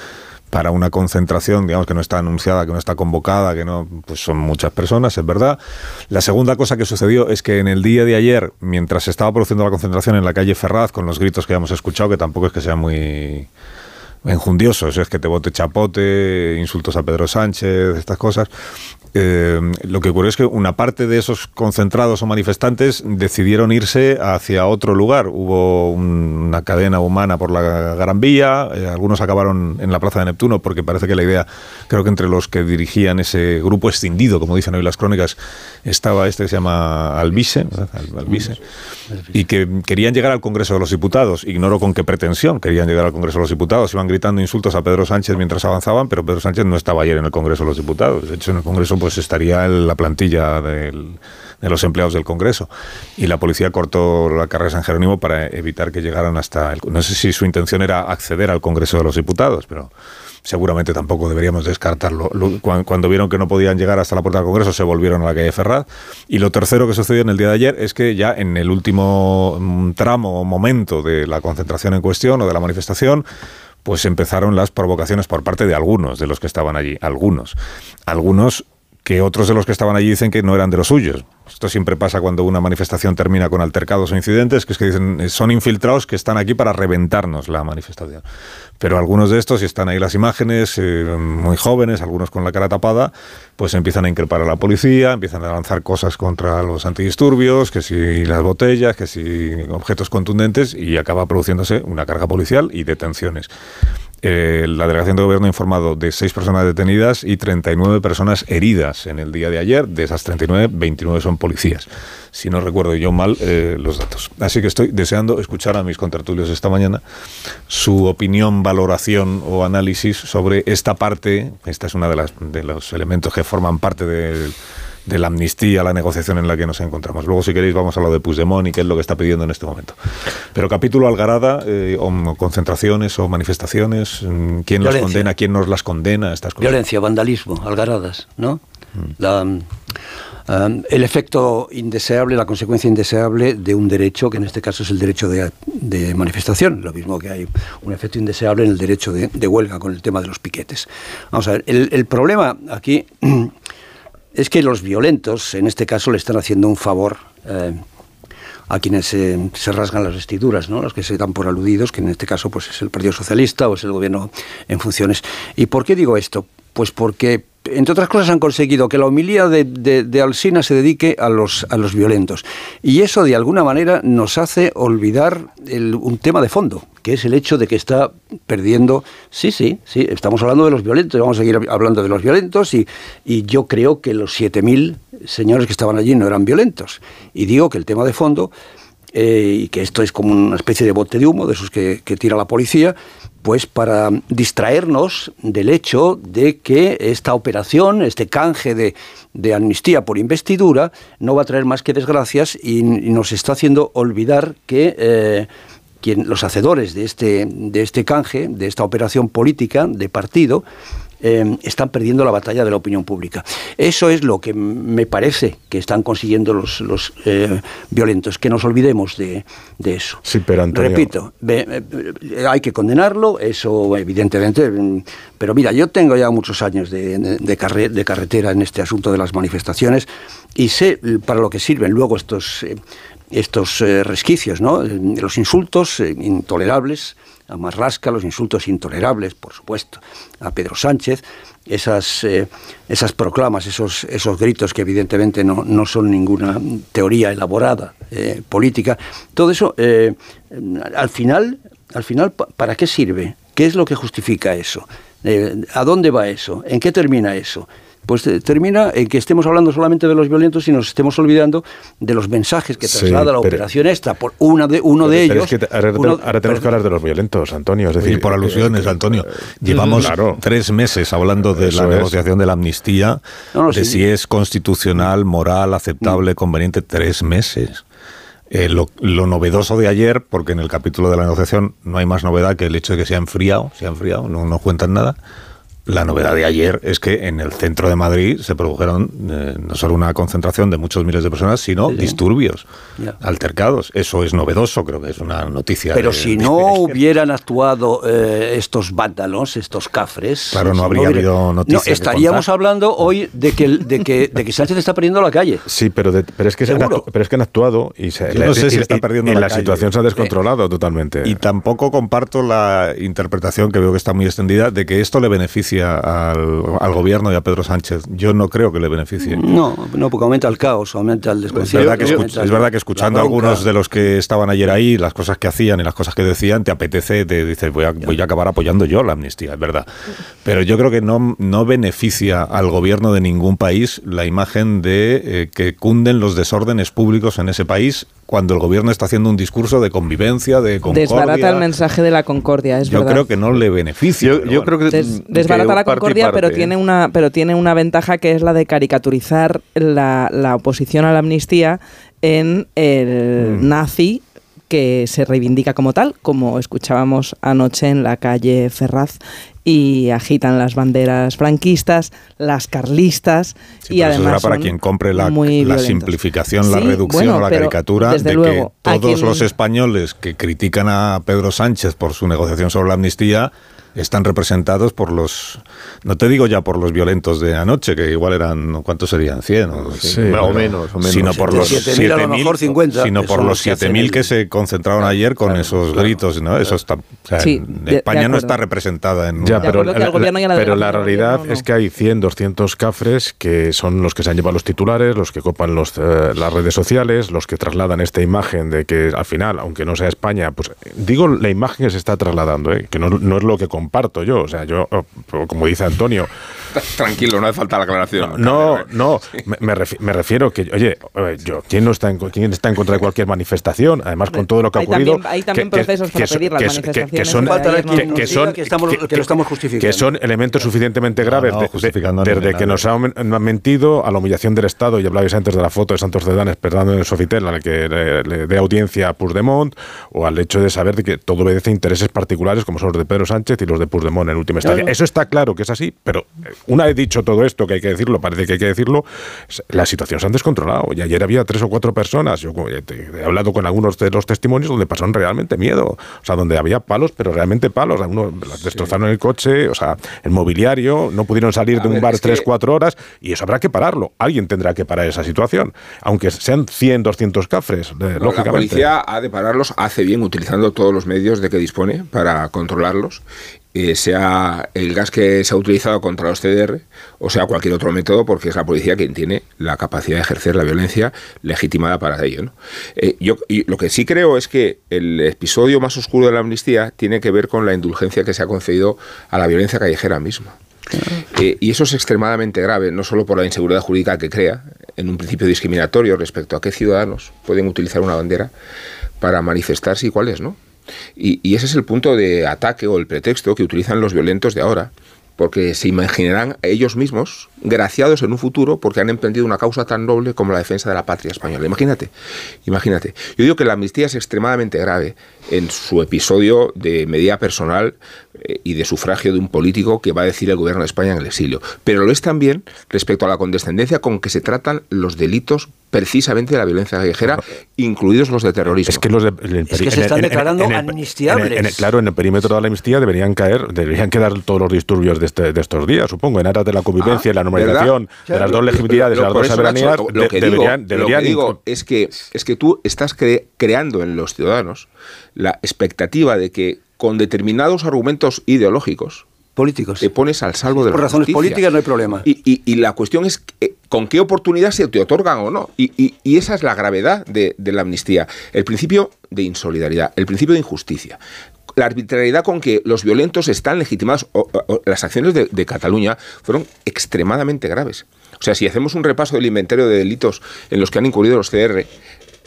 para una concentración, digamos, que no está anunciada, que no está convocada, que no, pues son muchas personas, es verdad. La segunda cosa que sucedió es que en el día de ayer, mientras se estaba produciendo la concentración en la calle Ferraz, con los gritos que habíamos escuchado, que tampoco es que sea muy enjundiosos, es que te vote chapote, insultos a Pedro Sánchez, estas cosas. Eh, lo que ocurrió es que una parte de esos concentrados o manifestantes decidieron irse hacia otro lugar. Hubo una cadena humana por la Gran Vía, eh, algunos acabaron en la Plaza de Neptuno porque parece que la idea, creo que entre los que dirigían ese grupo escindido, como dicen hoy las crónicas, estaba este que se llama Albise, Albise y que querían llegar al Congreso de los Diputados. Ignoro con qué pretensión querían llegar al Congreso de los Diputados. Iban gritando insultos a Pedro Sánchez mientras avanzaban, pero Pedro Sánchez no estaba ayer en el Congreso de los Diputados. De hecho, en el Congreso pues estaría la plantilla de los empleados del Congreso. Y la policía cortó la carrera de San Jerónimo para evitar que llegaran hasta... El, no sé si su intención era acceder al Congreso de los Diputados, pero seguramente tampoco deberíamos descartarlo. Cuando vieron que no podían llegar hasta la puerta del Congreso, se volvieron a la calle Ferraz. Y lo tercero que sucedió en el día de ayer es que ya en el último mm, tramo o momento de la concentración en cuestión o de la manifestación, pues empezaron las provocaciones por parte de algunos de los que estaban allí, algunos. Algunos que otros de los que estaban allí dicen que no eran de los suyos. Esto siempre pasa cuando una manifestación termina con altercados o incidentes, que es que dicen son infiltrados que están aquí para reventarnos la manifestación. Pero algunos de estos, y están ahí las imágenes, eh, muy jóvenes, algunos con la cara tapada, pues empiezan a increpar a la policía, empiezan a lanzar cosas contra los antidisturbios, que si las botellas, que si objetos contundentes, y acaba produciéndose una carga policial y detenciones. Eh, la delegación de gobierno ha informado de seis personas detenidas y 39 personas heridas en el día de ayer. De esas 39, 29 son policías. Si no recuerdo yo mal eh, los datos. Así que estoy deseando escuchar a mis contertulios esta mañana su opinión, valoración o análisis sobre esta parte. Esta es una de, las, de los elementos que forman parte del de la amnistía, la negociación en la que nos encontramos. Luego, si queréis, vamos a lo de Puigdemont y qué es lo que está pidiendo en este momento. Pero capítulo Algarada, eh, o concentraciones o manifestaciones, mm, ¿quién las condena, quién nos las condena? Estas cosas? Violencia, vandalismo, algaradas, ¿no? Mm. Um, el efecto indeseable, la consecuencia indeseable de un derecho, que en este caso es el derecho de, manifestación, lo mismo que hay un efecto indeseable en el derecho de, huelga con el tema de los piquetes. Vamos a ver, el, el problema aquí es que los violentos, en este caso, le están haciendo un favor eh, a quienes se rasgan las vestiduras, ¿no? los que se dan por aludidos, que en este caso pues, es el Partido Socialista o es el gobierno en funciones. ¿Y por qué digo esto? Pues porque entre otras cosas, han conseguido que la homilía de, de, Alsina se dedique a los, a los violentos. Y eso, de alguna manera, nos hace olvidar un tema de fondo, que es el hecho de que está perdiendo. Sí, sí, sí, estamos hablando de los violentos, vamos a seguir hablando de los violentos, y, y yo creo que los 7.000 señores que estaban allí no eran violentos. Y digo que el tema de fondo eh, y que esto es como una especie de bote de humo, de esos que, tira la policía, pues para distraernos del hecho de que esta operación, este canje de, amnistía por investidura, no va a traer más que desgracias y, nos está haciendo olvidar que eh, los hacedores de este, de este canje, de esta operación política de partido, eh, están perdiendo la batalla de la opinión pública. Eso es lo que me parece que están consiguiendo los, los eh, violentos, que nos olvidemos de, eso. Sí, pero Repito, eh, hay que condenarlo, eso evidentemente, pero mira, yo tengo ya muchos años de, de, carretera en este asunto de las manifestaciones y sé para lo que sirven luego estos estos resquicios, ¿no? los insultos intolerables a Marrasca, los insultos intolerables, por supuesto, a Pedro Sánchez, esas, eh, esas proclamas, esos, esos gritos que evidentemente no, no son ninguna teoría elaborada eh, política, todo eso, eh, al final, al final, ¿para qué sirve? ¿Qué es lo que justifica eso? ¿A dónde va eso? ¿En qué termina eso? Pues eh, termina en que estemos hablando solamente de los violentos y nos estemos olvidando de los mensajes que traslada la operación esta por una de uno de ellos. ahora, tenemos que hablar de los violentos, Antonio. Es decir, por alusiones, Antonio. Llevamos tres meses hablando de la negociación de la amnistía, de si es constitucional, moral, aceptable, mm. conveniente. Tres meses. Eh, lo, novedoso de ayer, porque en el capítulo de la negociación no hay más novedad que el hecho de que se ha enfriado, se ha enfriado, no, no cuentan nada la novedad de ayer es que en el centro de Madrid se produjeron eh, no solo una concentración de muchos miles de personas, sino disturbios, altercados. Eso es novedoso, creo que es una noticia. Pero si no hubieran actuado eh, estos vándalos, estos cafres. Claro, no habría habido noticias. No, estaríamos hablando hoy de que, de, que, de que Sánchez está perdiendo la calle. Sí, pero, pero, es, que han, pero es que han actuado y se, no sé si está perdiendo la, situación se ha descontrolado totalmente. Y tampoco comparto la interpretación que veo que está muy extendida de que esto le beneficia al, gobierno y a Pedro Sánchez. Yo no creo que le beneficie. No, no porque aumenta el caos, aumenta el desconcierto. Es verdad que, escuchando a algunos de los que estaban ayer ahí, las cosas que hacían y las cosas que decían, te apetece, te dices, voy a, voy a acabar apoyando yo la amnistía, es verdad. Pero yo creo que no, no beneficia al gobierno de ningún país la imagen de eh, que cunden los desórdenes públicos en ese país cuando el gobierno está haciendo un discurso de convivencia, de concordia. Desbarata el mensaje de la concordia, es yo creo que no le beneficia. Yo, creo que desbarata la concordia, pero tiene una pero tiene una ventaja que es la de caricaturizar la, la oposición a la amnistía en el mm. nazi que se reivindica como tal, como escuchábamos anoche en la calle Ferraz y agitan las banderas franquistas, las carlistas y además. Eso para quien compre la, la simplificación, la reducción o la caricatura de que todos los españoles que critican a Pedro Sánchez por su negociación sobre la amnistía están representados por los, no te digo ya por los violentos de anoche, que igual eran, ¿cuántos serían? 100 o, menos, Sino por los 7.000 sino por los 7.000 que se concentraron ayer con esos gritos, ¿no? Eso está, España no está representada en... Ya, pero, la, pero la realidad es que hay 100, 200 cafres que son los que se han llevado los titulares, los que copan los, eh, las redes sociales, los que trasladan esta imagen de que al final, aunque no sea España, pues digo la imagen que se está trasladando, ¿eh? que no, no es lo que comparto yo. O sea, yo, oh, como dice Antonio. Tranquilo, no hace falta la aclaración. No, no, me, refiero, que, oye, yo, ¿quién, no está en, ¿quién está en contra de cualquier manifestación? Además, con todo lo que ha ocurrido. hay también procesos para pedir las manifestaciones. Que son, que son elementos suficientemente graves desde que nos han, mentido a la humillación del Estado. Y hablabais antes de la foto de Santos Cedanes esperando en el Sofitel a la que le, dé audiencia a Puigdemont o al hecho de saber de que todo obedece a intereses particulares como son los de Pedro Sánchez y los de Puigdemont en última instancia. Eso está claro que es así, pero eh, una vez dicho todo esto, que hay que decirlo, parece que hay que decirlo, la situación se han descontrolado. Y ayer había tres o cuatro personas, yo he hablado con algunos de los testimonios donde pasaron realmente miedo, o sea, donde había palos, pero realmente palos, algunos destrozaron el coche, o sea, el mobiliario, no pudieron salir de un bar tres, cuatro horas, y eso habrá que pararlo. Alguien tendrá que parar esa situación, aunque sean 100, 200 cafres, lógicamente. La policía ha de pararlos, hace bien utilizando todos los medios de que dispone para controlarlos eh, sea el gas que se ha utilizado contra los CDR o sea cualquier otro método, porque es la policía quien tiene la capacidad de ejercer la violencia legitimada para ello. Eh, yo y lo que sí creo es que el episodio más oscuro de la amnistía tiene que ver con la indulgencia que se ha concedido a la violencia callejera misma. Eh, y eso es extremadamente grave, no solo por la inseguridad jurídica que crea, en un principio discriminatorio respecto a qué ciudadanos pueden utilizar una bandera para manifestarse y cuáles no. Y, ese es el punto de ataque o el pretexto que utilizan los violentos de ahora, porque se imaginarán ellos mismos graciados en un futuro porque han emprendido una causa tan noble como la defensa de la patria española. Imagínate, imagínate. Yo digo que la amnistía es extremadamente grave en su episodio de medida personal y de sufragio de un político que va a decir el gobierno de España en el exilio, pero lo es también respecto a la condescendencia con que se tratan los delitos precisamente de la violencia callejera, incluidos los de terrorismo. Es que los de, se están declarando amnistiables. claro, en el perímetro de la amnistía deberían caer, deberían quedar todos los disturbios de, este, de estos días, supongo, en aras de la convivencia, y ah, la normalización, de las dos legitimidades, de las dos soberanías, lo, que deberían, digo, lo que digo es que es que tú estás creando en los ciudadanos la expectativa de que con determinados argumentos ideológicos políticos. Te pones al salvo de Por razones políticas no hay problema. Y, la cuestión es eh, con qué oportunidad se te otorgan o no. Y, esa es la gravedad de, la amnistía. El principio de insolidaridad, el principio de injusticia. La arbitrariedad con que los violentos están legitimados, las acciones de, de Cataluña fueron extremadamente graves. O sea, si hacemos un repaso del inventario de delitos en los que han incurrido los CR,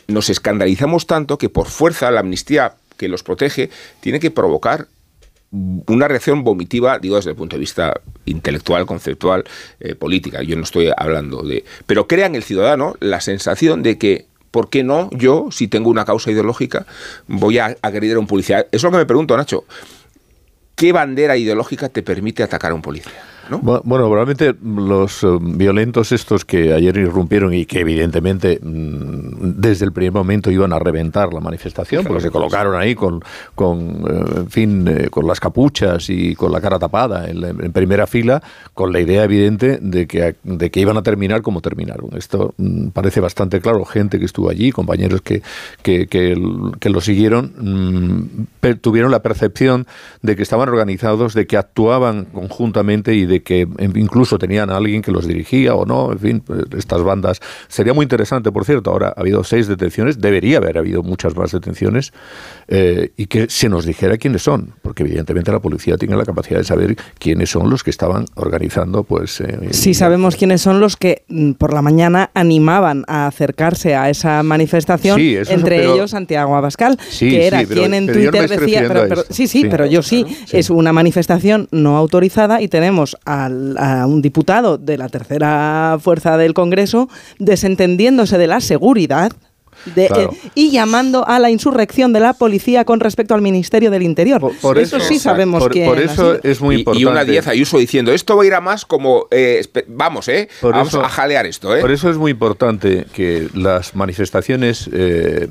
nos escandalizamos tanto que por fuerza la amnistía que los protege tiene que provocar una reacción vomitiva, digo desde el punto de vista intelectual, conceptual, eh, política. Yo no estoy hablando de... Pero crea en el ciudadano la sensación de que, ¿por qué no yo, si tengo una causa ideológica, voy a agredir a un policía? Eso es lo que me pregunto, Nacho. ¿Qué bandera ideológica te permite atacar a un policía? Bueno, probablemente los eh, violentos estos que ayer irrumpieron y que evidentemente mm, desde el primer momento iban a reventar la manifestación, porque se colocaron ahí con, con eh, en fin, eh, con las capuchas y con la cara tapada en, primera fila, con la idea evidente de que, de que iban a terminar como terminaron. Esto mm, parece bastante claro. Gente que estuvo allí, compañeros que, que, que, lo siguieron, mm, tuvieron la percepción de que estaban organizados, de que actuaban conjuntamente y de que incluso tenían a alguien que los dirigía o no, en fin, pues, estas bandas. Sería muy interesante, por cierto, ahora ha habido seis detenciones, debería haber habido muchas más detenciones, eh, y que se nos dijera quiénes son, porque evidentemente la policía tiene la capacidad de saber quiénes son los que estaban organizando, pues... Eh, sí, sabemos quiénes son los que mm, por la mañana animaban a acercarse a esa manifestación, entre ellos Santiago Abascal, que era quien en Twitter decía... sí, sí, pero yo sí, es una manifestación no autorizada y tenemos a un diputado de la tercera fuerza del Congreso desentendiéndose de la seguridad Eh, y llamando a la insurrección de la policía con respecto al Ministerio del Interior. Por, eso, sí sabemos que. Por eso es muy importante. Y una 10 Ayuso diciendo, esto va a ir a más como. Eh, vamos, ¿eh? vamos a jalear esto, ¿eh? Por eso es muy importante que las manifestaciones eh,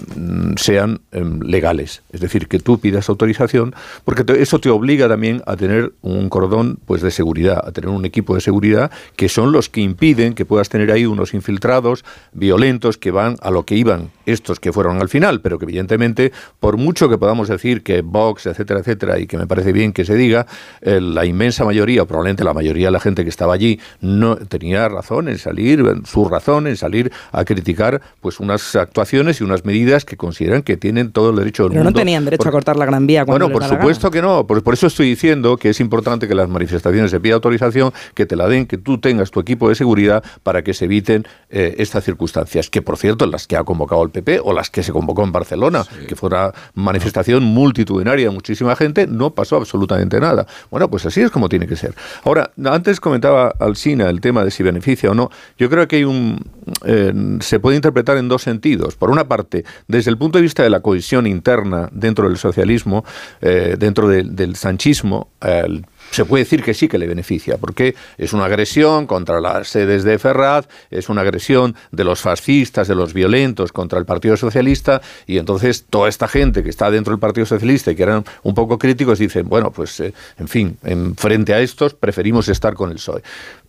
sean em, legales. Es decir, que tú pidas autorización, porque eso te obliga también a tener un cordón pues, de seguridad, a tener un equipo de seguridad que son los que impiden que puedas tener ahí unos infiltrados violentos que van a lo que iban estos que fueron al final, pero que evidentemente, por mucho que podamos decir que Vox, etcétera, etcétera, y que me parece bien que se diga, eh, la inmensa mayoría, probablemente la mayoría de la gente que estaba allí, no tenía razón en salir, su razón en salir a criticar pues unas actuaciones y unas medidas que consideran que tienen todo el derecho del pero mundo. no tenían derecho a cortar la Gran Vía Bueno, por supuesto que no, por, por, eso estoy diciendo que es importante que las manifestaciones se pida autorización, que te la den, que tú tengas tu equipo de seguridad para que se eviten eh, estas circunstancias, que por cierto, las que ha convocado el PP o las que se convocó en Barcelona, que fue una manifestación multitudinaria, muchísima gente, no pasó absolutamente nada. Bueno, pues así es como tiene que ser. Ahora, antes comentaba Alsina el tema de si beneficia o no. Yo creo que hay un eh, se puede interpretar en dos sentidos. Por una parte, desde el punto de vista de la cohesión interna dentro del socialismo, eh, dentro del sanchismo, el se puede decir que sí que le beneficia, porque es una agresión contra las sedes de Ferraz, es una agresión de los fascistas, de los violentos contra el Partido Socialista, y entonces toda esta gente que está dentro del Partido Socialista y que eran un poco críticos dicen, bueno, pues eh, en fin, en frente a estos preferimos estar con el PSOE.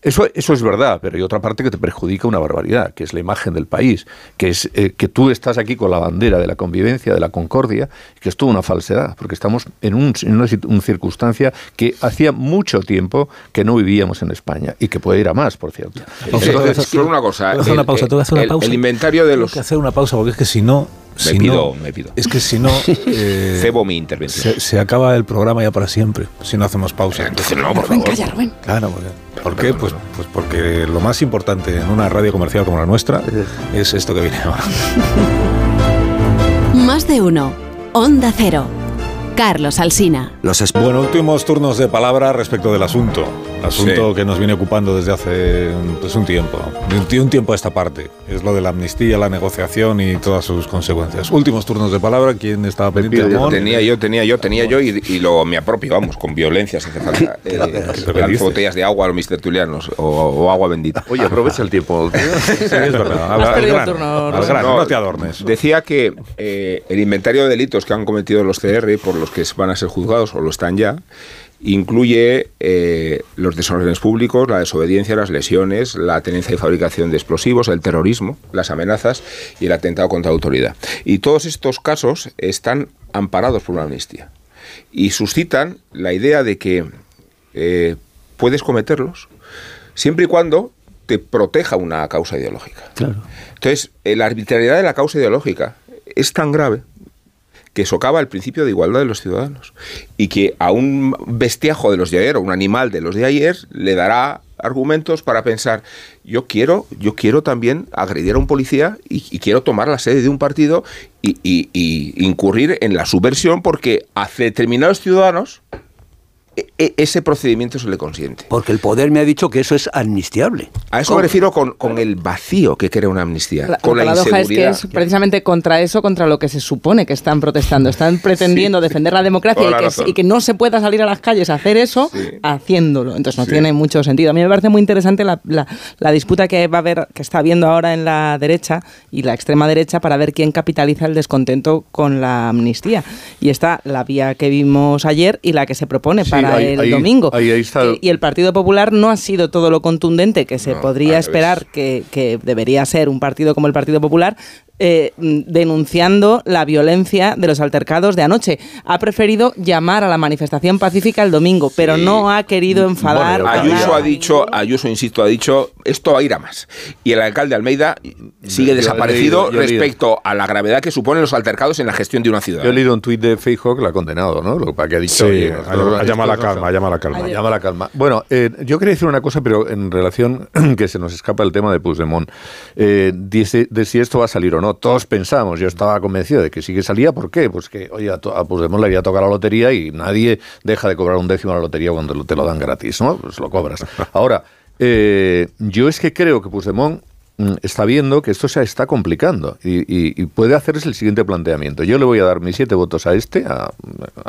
Eso, eso es verdad, pero hay otra parte que te perjudica una barbaridad, que es la imagen del país, que es eh, que tú estás aquí con la bandera de la convivencia, de la concordia, que es toda una falsedad, porque estamos en, un, en una, una circunstancia que hacía mucho tiempo que no vivíamos en España y que puede ir a más, por cierto. Entonces, solo una cosa. hacer una pausa, el, hacer una pausa. El, inventario de los. Tengo que hacer una pausa porque es que si no. Me si pido, no, me pido. Es que si no. Eh, Cebo mi intervención. Se, se, acaba el programa ya para siempre, si no hacemos pausa. Entonces, no, por favor. Calla, Rubén. Claro, porque, ¿por qué? Pues, pues porque lo más importante en una radio comercial como la nuestra es esto que viene ahora. Más de uno. Onda Cero. Carlos Alsina. Los bueno, últimos turnos de palabra respecto del asunto. Asunto sí. que nos viene ocupando desde hace pues, un tiempo. De un tiempo a esta parte. Es lo de la amnistía, la negociación y todas sus consecuencias. Últimos turnos de palabra. ¿Quién estaba pendiente? Yo, tenía yo, tenía yo, tenía yo y, y lo me apropio, vamos, con violencia si hace falta. Eh, botellas de agua a los mis tertulianos o, o, agua bendita. Oye, aprovecha el tiempo. sí, es verdad. Al, al grano, turno, al no, no, te adornes. Decía que eh, el inventario de delitos que han cometido los CR por los que van a ser juzgados o lo están ya, incluye eh, los desórdenes públicos, la desobediencia, las lesiones, la tenencia y fabricación de explosivos, el terrorismo, las amenazas y el atentado contra la autoridad. Y todos estos casos están amparados por una amnistía y suscitan la idea de que eh, puedes cometerlos siempre y cuando te proteja una causa ideológica. Claro. Entonces, eh, la arbitrariedad de la causa ideológica es tan grave que socava el principio de igualdad de los ciudadanos y que a un bestiajo de los de ayer o un animal de los de ayer le dará argumentos para pensar yo quiero yo quiero también agredir a un policía y, quiero tomar la sede de un partido y incurrir en la subversión porque a determinados ciudadanos e ese procedimiento se le consiente. Porque el poder me ha dicho que eso es amnistiable. A eso ¿Cómo? me refiero con, con, el vacío que crea una amnistía. La, con la, la paradoja es que es precisamente contra eso, contra lo que se supone que están protestando. Están pretendiendo sí. defender la democracia y que, y que, no se pueda salir a las calles a hacer eso sí. haciéndolo. Entonces no sí. tiene mucho sentido. A mí me parece muy interesante la, la, disputa que va a haber, que está habiendo ahora en la derecha y la extrema derecha para ver quién capitaliza el descontento con la amnistía. Y está la vía que vimos ayer y la que se propone para ahí, el ahí, domingo. Ahí. Y el Partido Popular no ha sido todo lo contundente que se No, podría esperar que, que debería ser un partido como el Partido Popular, eh, denunciando la violencia de los altercados de anoche. Ha preferido llamar a la manifestación pacífica el domingo, pero no ha querido enfadar. Bueno, Ayuso ha dicho, Ayuso, insisto, ha dicho, esto va a ir a más. Y el alcalde Almeida sigue Yo desaparecido leído, respecto a la gravedad que suponen los altercados en la gestión de una ciudad. Yo he leído un tuit de Feijóo que la ha condenado, ¿no? Lo que ha dicho. Sí, oye, ha llamado- la calma, son- ha llamado a la calma. Llama a la calma. Bueno, eh, yo quería decir una cosa, pero en relación que se nos escapa el tema de Puigdemont. Eh, de si esto va a salir o no. Todos pensamos, yo estaba convencido de que sí que salía. ¿Por qué? Pues que, oye, a, a Puigdemont le había tocado la lotería y nadie deja de cobrar un décimo a la lotería cuando te lo dan gratis, ¿no? Pues lo cobras. Ahora, eh, yo es que creo que Puigdemont mm, está viendo que esto se está complicando y, puede hacerse el siguiente planteamiento. Yo le voy a dar mis siete votos a este, a,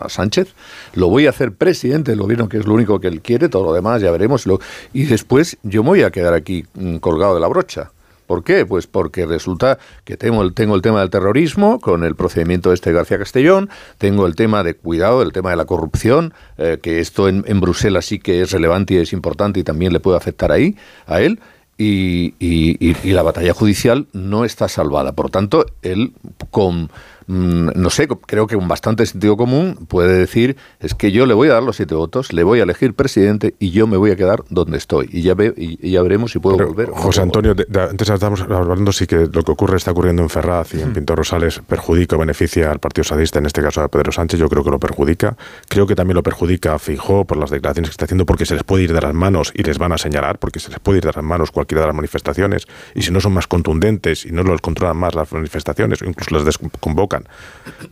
Sánchez, lo voy a hacer presidente del gobierno, que es lo único que él quiere, todo lo demás ya veremos, y después yo me voy a quedar aquí mm, colgado de la brocha. ¿Por qué? Pues porque resulta que tengo el, tengo el tema del terrorismo con el procedimiento este de García Castellón, tengo el tema de cuidado, el tema de la corrupción, eh, que esto en, en, Bruselas sí que es relevante y es importante y también le puede afectar ahí a él. Y, y, la batalla judicial no está salvada. Por tanto, él con no sé, creo que con bastante sentido común puede decir es que yo le voy a dar los siete votos, le voy a elegir presidente y yo me voy a quedar donde estoy. Y ya, ve, y, ya veremos si puedo volver. José Antonio, antes estábamos hablando sí que lo que ocurre está ocurriendo en Ferraz y en Pintor Rosales perjudica o beneficia al Partido Sadista, en este caso a Pedro Sánchez, yo creo que lo perjudica. Creo que también lo perjudica a Fijó por las declaraciones que está haciendo porque se les puede ir de las manos y les van a señalar, porque se les puede ir de las manos cualquiera de las manifestaciones y si no son más contundentes y no los controlan más las manifestaciones o incluso las desconvocan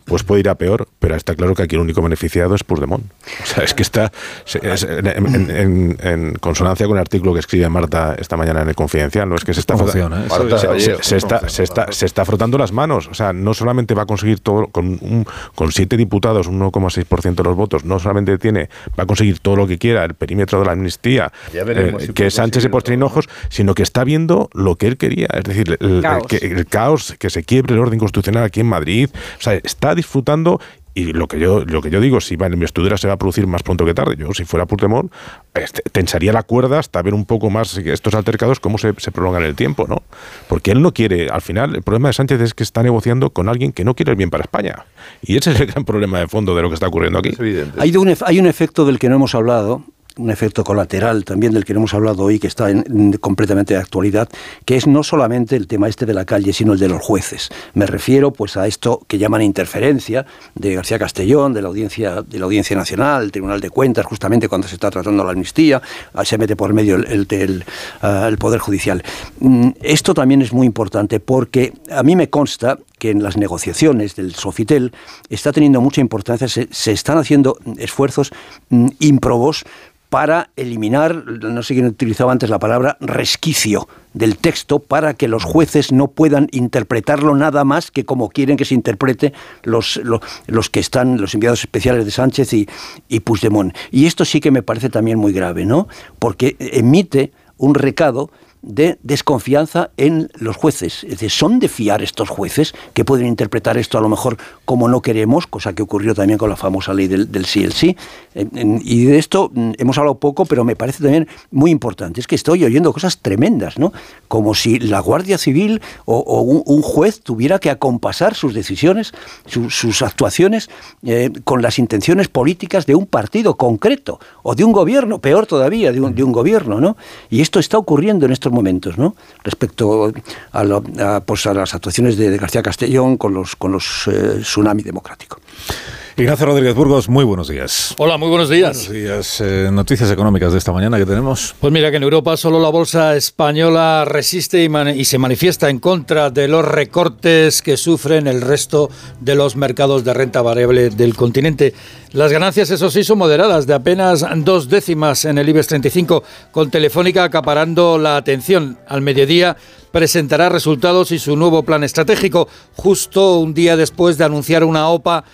pues puede ir a peor, pero está claro que aquí el único beneficiado es Puigdemont. O sea, es que está en, consonancia con el artículo que escribe Marta esta mañana en el Confidencial, no es que se está, se, está, se, está, frotando las manos. O sea, no solamente va a conseguir todo, con, con siete diputados, un 1,6% de los votos, no solamente tiene, va a conseguir todo lo que quiera, el perímetro de la amnistía, eh, que Sánchez y por ojos, sino que está viendo lo que él quería, es decir, el caos. El caos, que se quiebre el orden constitucional aquí en Madrid, o sea, está disfrutando y lo que yo lo que yo digo, si va en investidura se va a producir más pronto que tarde. Yo, si fuera Puigdemont, este, tensaría la cuerda hasta ver un poco más estos altercados, cómo se, se prolongan el tiempo, ¿no? Porque él no quiere, al final, el problema de Sánchez es que está negociando con alguien que no quiere el bien para España. Y ese es el gran problema de fondo de lo que está ocurriendo aquí. Hay un, hay un efecto del que no hemos hablado, un efecto colateral también del que hemos hablado hoy, que está en, completamente de actualidad, que es no solamente el tema este de la calle, sino el de los jueces. Me refiero pues a esto que llaman interferencia de García Castellón, de la Audiencia, de la Audiencia Nacional, el Tribunal de Cuentas, justamente cuando se está tratando la amnistía, se mete por medio el, el, ah, el Poder Judicial. Mm, esto también es muy importante porque a mí me consta que en las negociaciones del Sofitel está teniendo mucha importancia, se, están haciendo esfuerzos mm, improbos para eliminar, no sé quién utilizaba antes la palabra, resquicio del texto para que los jueces no puedan interpretarlo nada más que como quieren que se interprete los, los, que están, los enviados especiales de Sánchez y, y Puigdemont. Y esto sí que me parece también muy grave, ¿no? Porque emite un recado de desconfianza en los jueces. Es decir, ¿son de fiar estos jueces que pueden interpretar esto a lo mejor como no queremos, cosa que ocurrió también con la famosa ley del, del sí el sí? Y de esto mm, hemos hablado poco, pero me parece también muy importante. Es que estoy oyendo cosas tremendas, ¿no? Como si la Guardia Civil o, un, juez tuviera que acompasar sus decisiones, sus actuaciones eh, con las intenciones políticas de un partido concreto o de un gobierno, peor todavía, de un, de un gobierno, ¿no? Y esto está ocurriendo en estos momentos, ¿no? Respecto a, pues a las actuaciones de, García Castellón con los, con los eh, tsunami democrático. Ignacio Rodríguez Burgos, muy buenos días. Hola, muy buenos días. Buenos días. Eh, noticias económicas de esta mañana que tenemos. Pues mira que en Europa solo la bolsa española resiste y, se manifiesta en contra de los recortes que sufren el resto de los mercados de renta variable del continente. Las ganancias, eso sí, son moderadas, de apenas dos décimas en el IBEX 35, con Telefónica acaparando la atención. Al mediodía presentará resultados y su nuevo plan estratégico, justo un día después de anunciar una OPA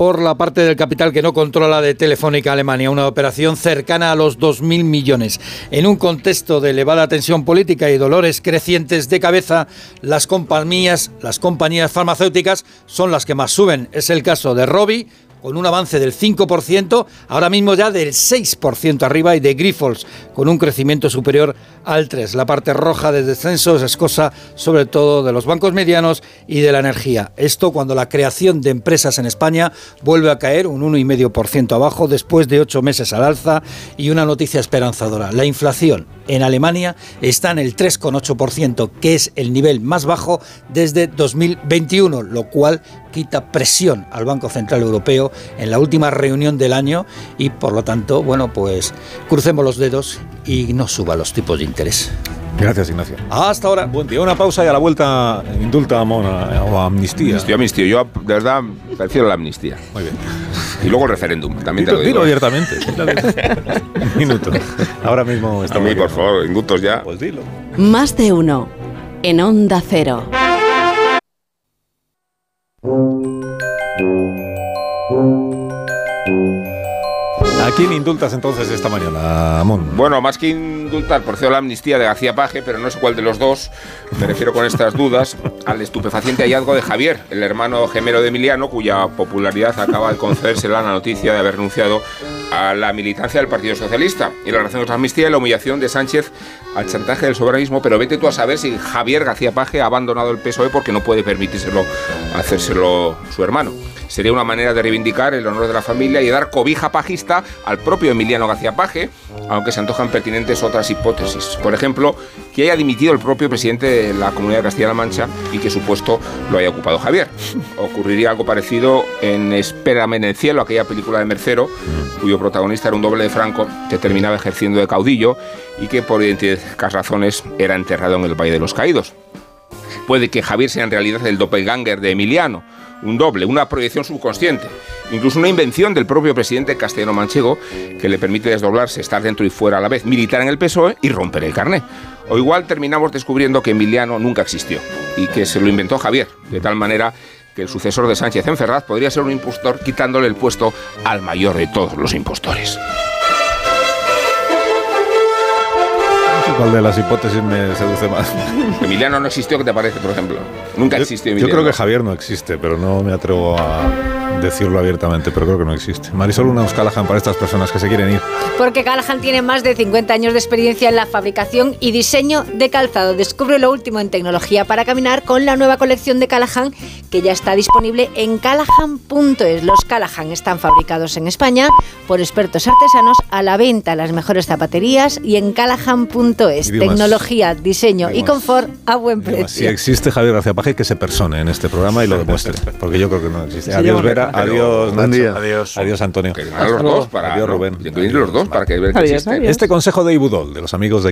por la parte del capital que no controla de Telefónica Alemania, una operación cercana a los 2.000 millones. En un contexto de elevada tensión política y dolores crecientes de cabeza, las compañías, las compañías farmacéuticas son las que más suben. Es el caso de Robi, con un avance del 5%, ahora mismo ya del 6% arriba, y de Grifols, con un crecimiento superior al 3%. La parte roja de descensos es cosa sobre todo de los bancos medianos y de la energía. Esto cuando la creación de empresas en España vuelve a caer un 1,5% abajo después de ocho meses al alza y una noticia esperanzadora. La inflación en Alemania está en el 3,8%, que es el nivel más bajo desde 2021, lo cual quita presión al Banco Central Europeo en la última reunión del año y por lo tanto, bueno, pues crucemos los dedos y no suba los tipos de interés. Gracias, Ignacio. Hasta ahora. Buen día. Una pausa y a la vuelta indulta a Mona o amnistía. Amnistía, amnistía. Yo, de verdad, prefiero la amnistía. Muy bien. Y luego el referéndum. También te lo digo. Dilo abiertamente. Un minuto. Ahora mismo estamos. A mí, por favor, indultos ya. Pues dilo. Más de uno. en Onda Cero. ¿A quién indultas entonces esta mañana, Amón? Bueno, más que indultar, procedo la amnistía de García Paje, pero no sé cuál de los dos, me refiero con estas dudas al estupefaciente hallazgo de Javier, el hermano gemelo de Emiliano, cuya popularidad acaba de concedérsela la noticia de haber renunciado a la militancia del Partido Socialista. Y la relación con amnistía y la humillación de Sánchez al chantaje del soberanismo, pero vete tú a saber si Javier García Paje ha abandonado el PSOE porque no puede permitírselo hacérselo su hermano. Sería una manera de reivindicar el honor de la familia y dar cobija pajista al propio Emiliano García Paje, aunque se antojan pertinentes otras hipótesis. Por ejemplo, que haya dimitido el propio presidente de la Comunidad de Castilla-La Mancha y que su puesto lo haya ocupado Javier. Ocurriría algo parecido en Espérame en el cielo, aquella película de Mercero, cuyo protagonista era un doble de Franco que terminaba ejerciendo de caudillo y que por idénticas razones era enterrado en el Valle de los Caídos. Puede que Javier sea en realidad el doppelganger de Emiliano, un doble, una proyección subconsciente, incluso una invención del propio presidente castellano manchego que le permite desdoblarse, estar dentro y fuera a la vez, militar en el PSOE y romper el carné. O igual terminamos descubriendo que Emiliano nunca existió y que se lo inventó Javier, de tal manera que el sucesor de Sánchez en Ferraz podría ser un impostor quitándole el puesto al mayor de todos los impostores. ¿Cuál de las hipótesis me seduce más? Emiliano no existió, ¿qué te parece, por ejemplo? Nunca Yo- existió Yo creo que Javier no existe, pero no me atrevo a decirlo abiertamente, pero creo que no existe. Marisol, una Callahan para estas personas que se quieren ir. Porque Callahan tiene más de 50 años de experiencia en la fabricación y diseño de calzado. Descubre lo último en tecnología para caminar con la nueva colección de Callahan que ya está disponible en callahan.es. Los Callahan están fabricados en España por expertos artesanos a la venta en las mejores zapaterías y en callahan.es. Idiomas. Tecnología, diseño y confort a buen Si precio. existe Javier García Paje, que se persone en este programa y lo demuestre, porque yo creo que no existe. Adiós, Vera. Adiós, Nacho. Adiós. Adiós, Antonio. A los dos para Adiós, Rubén. incluir los dos para que vean que Adiós, existe. Este consejo de Ibudol, de los amigos de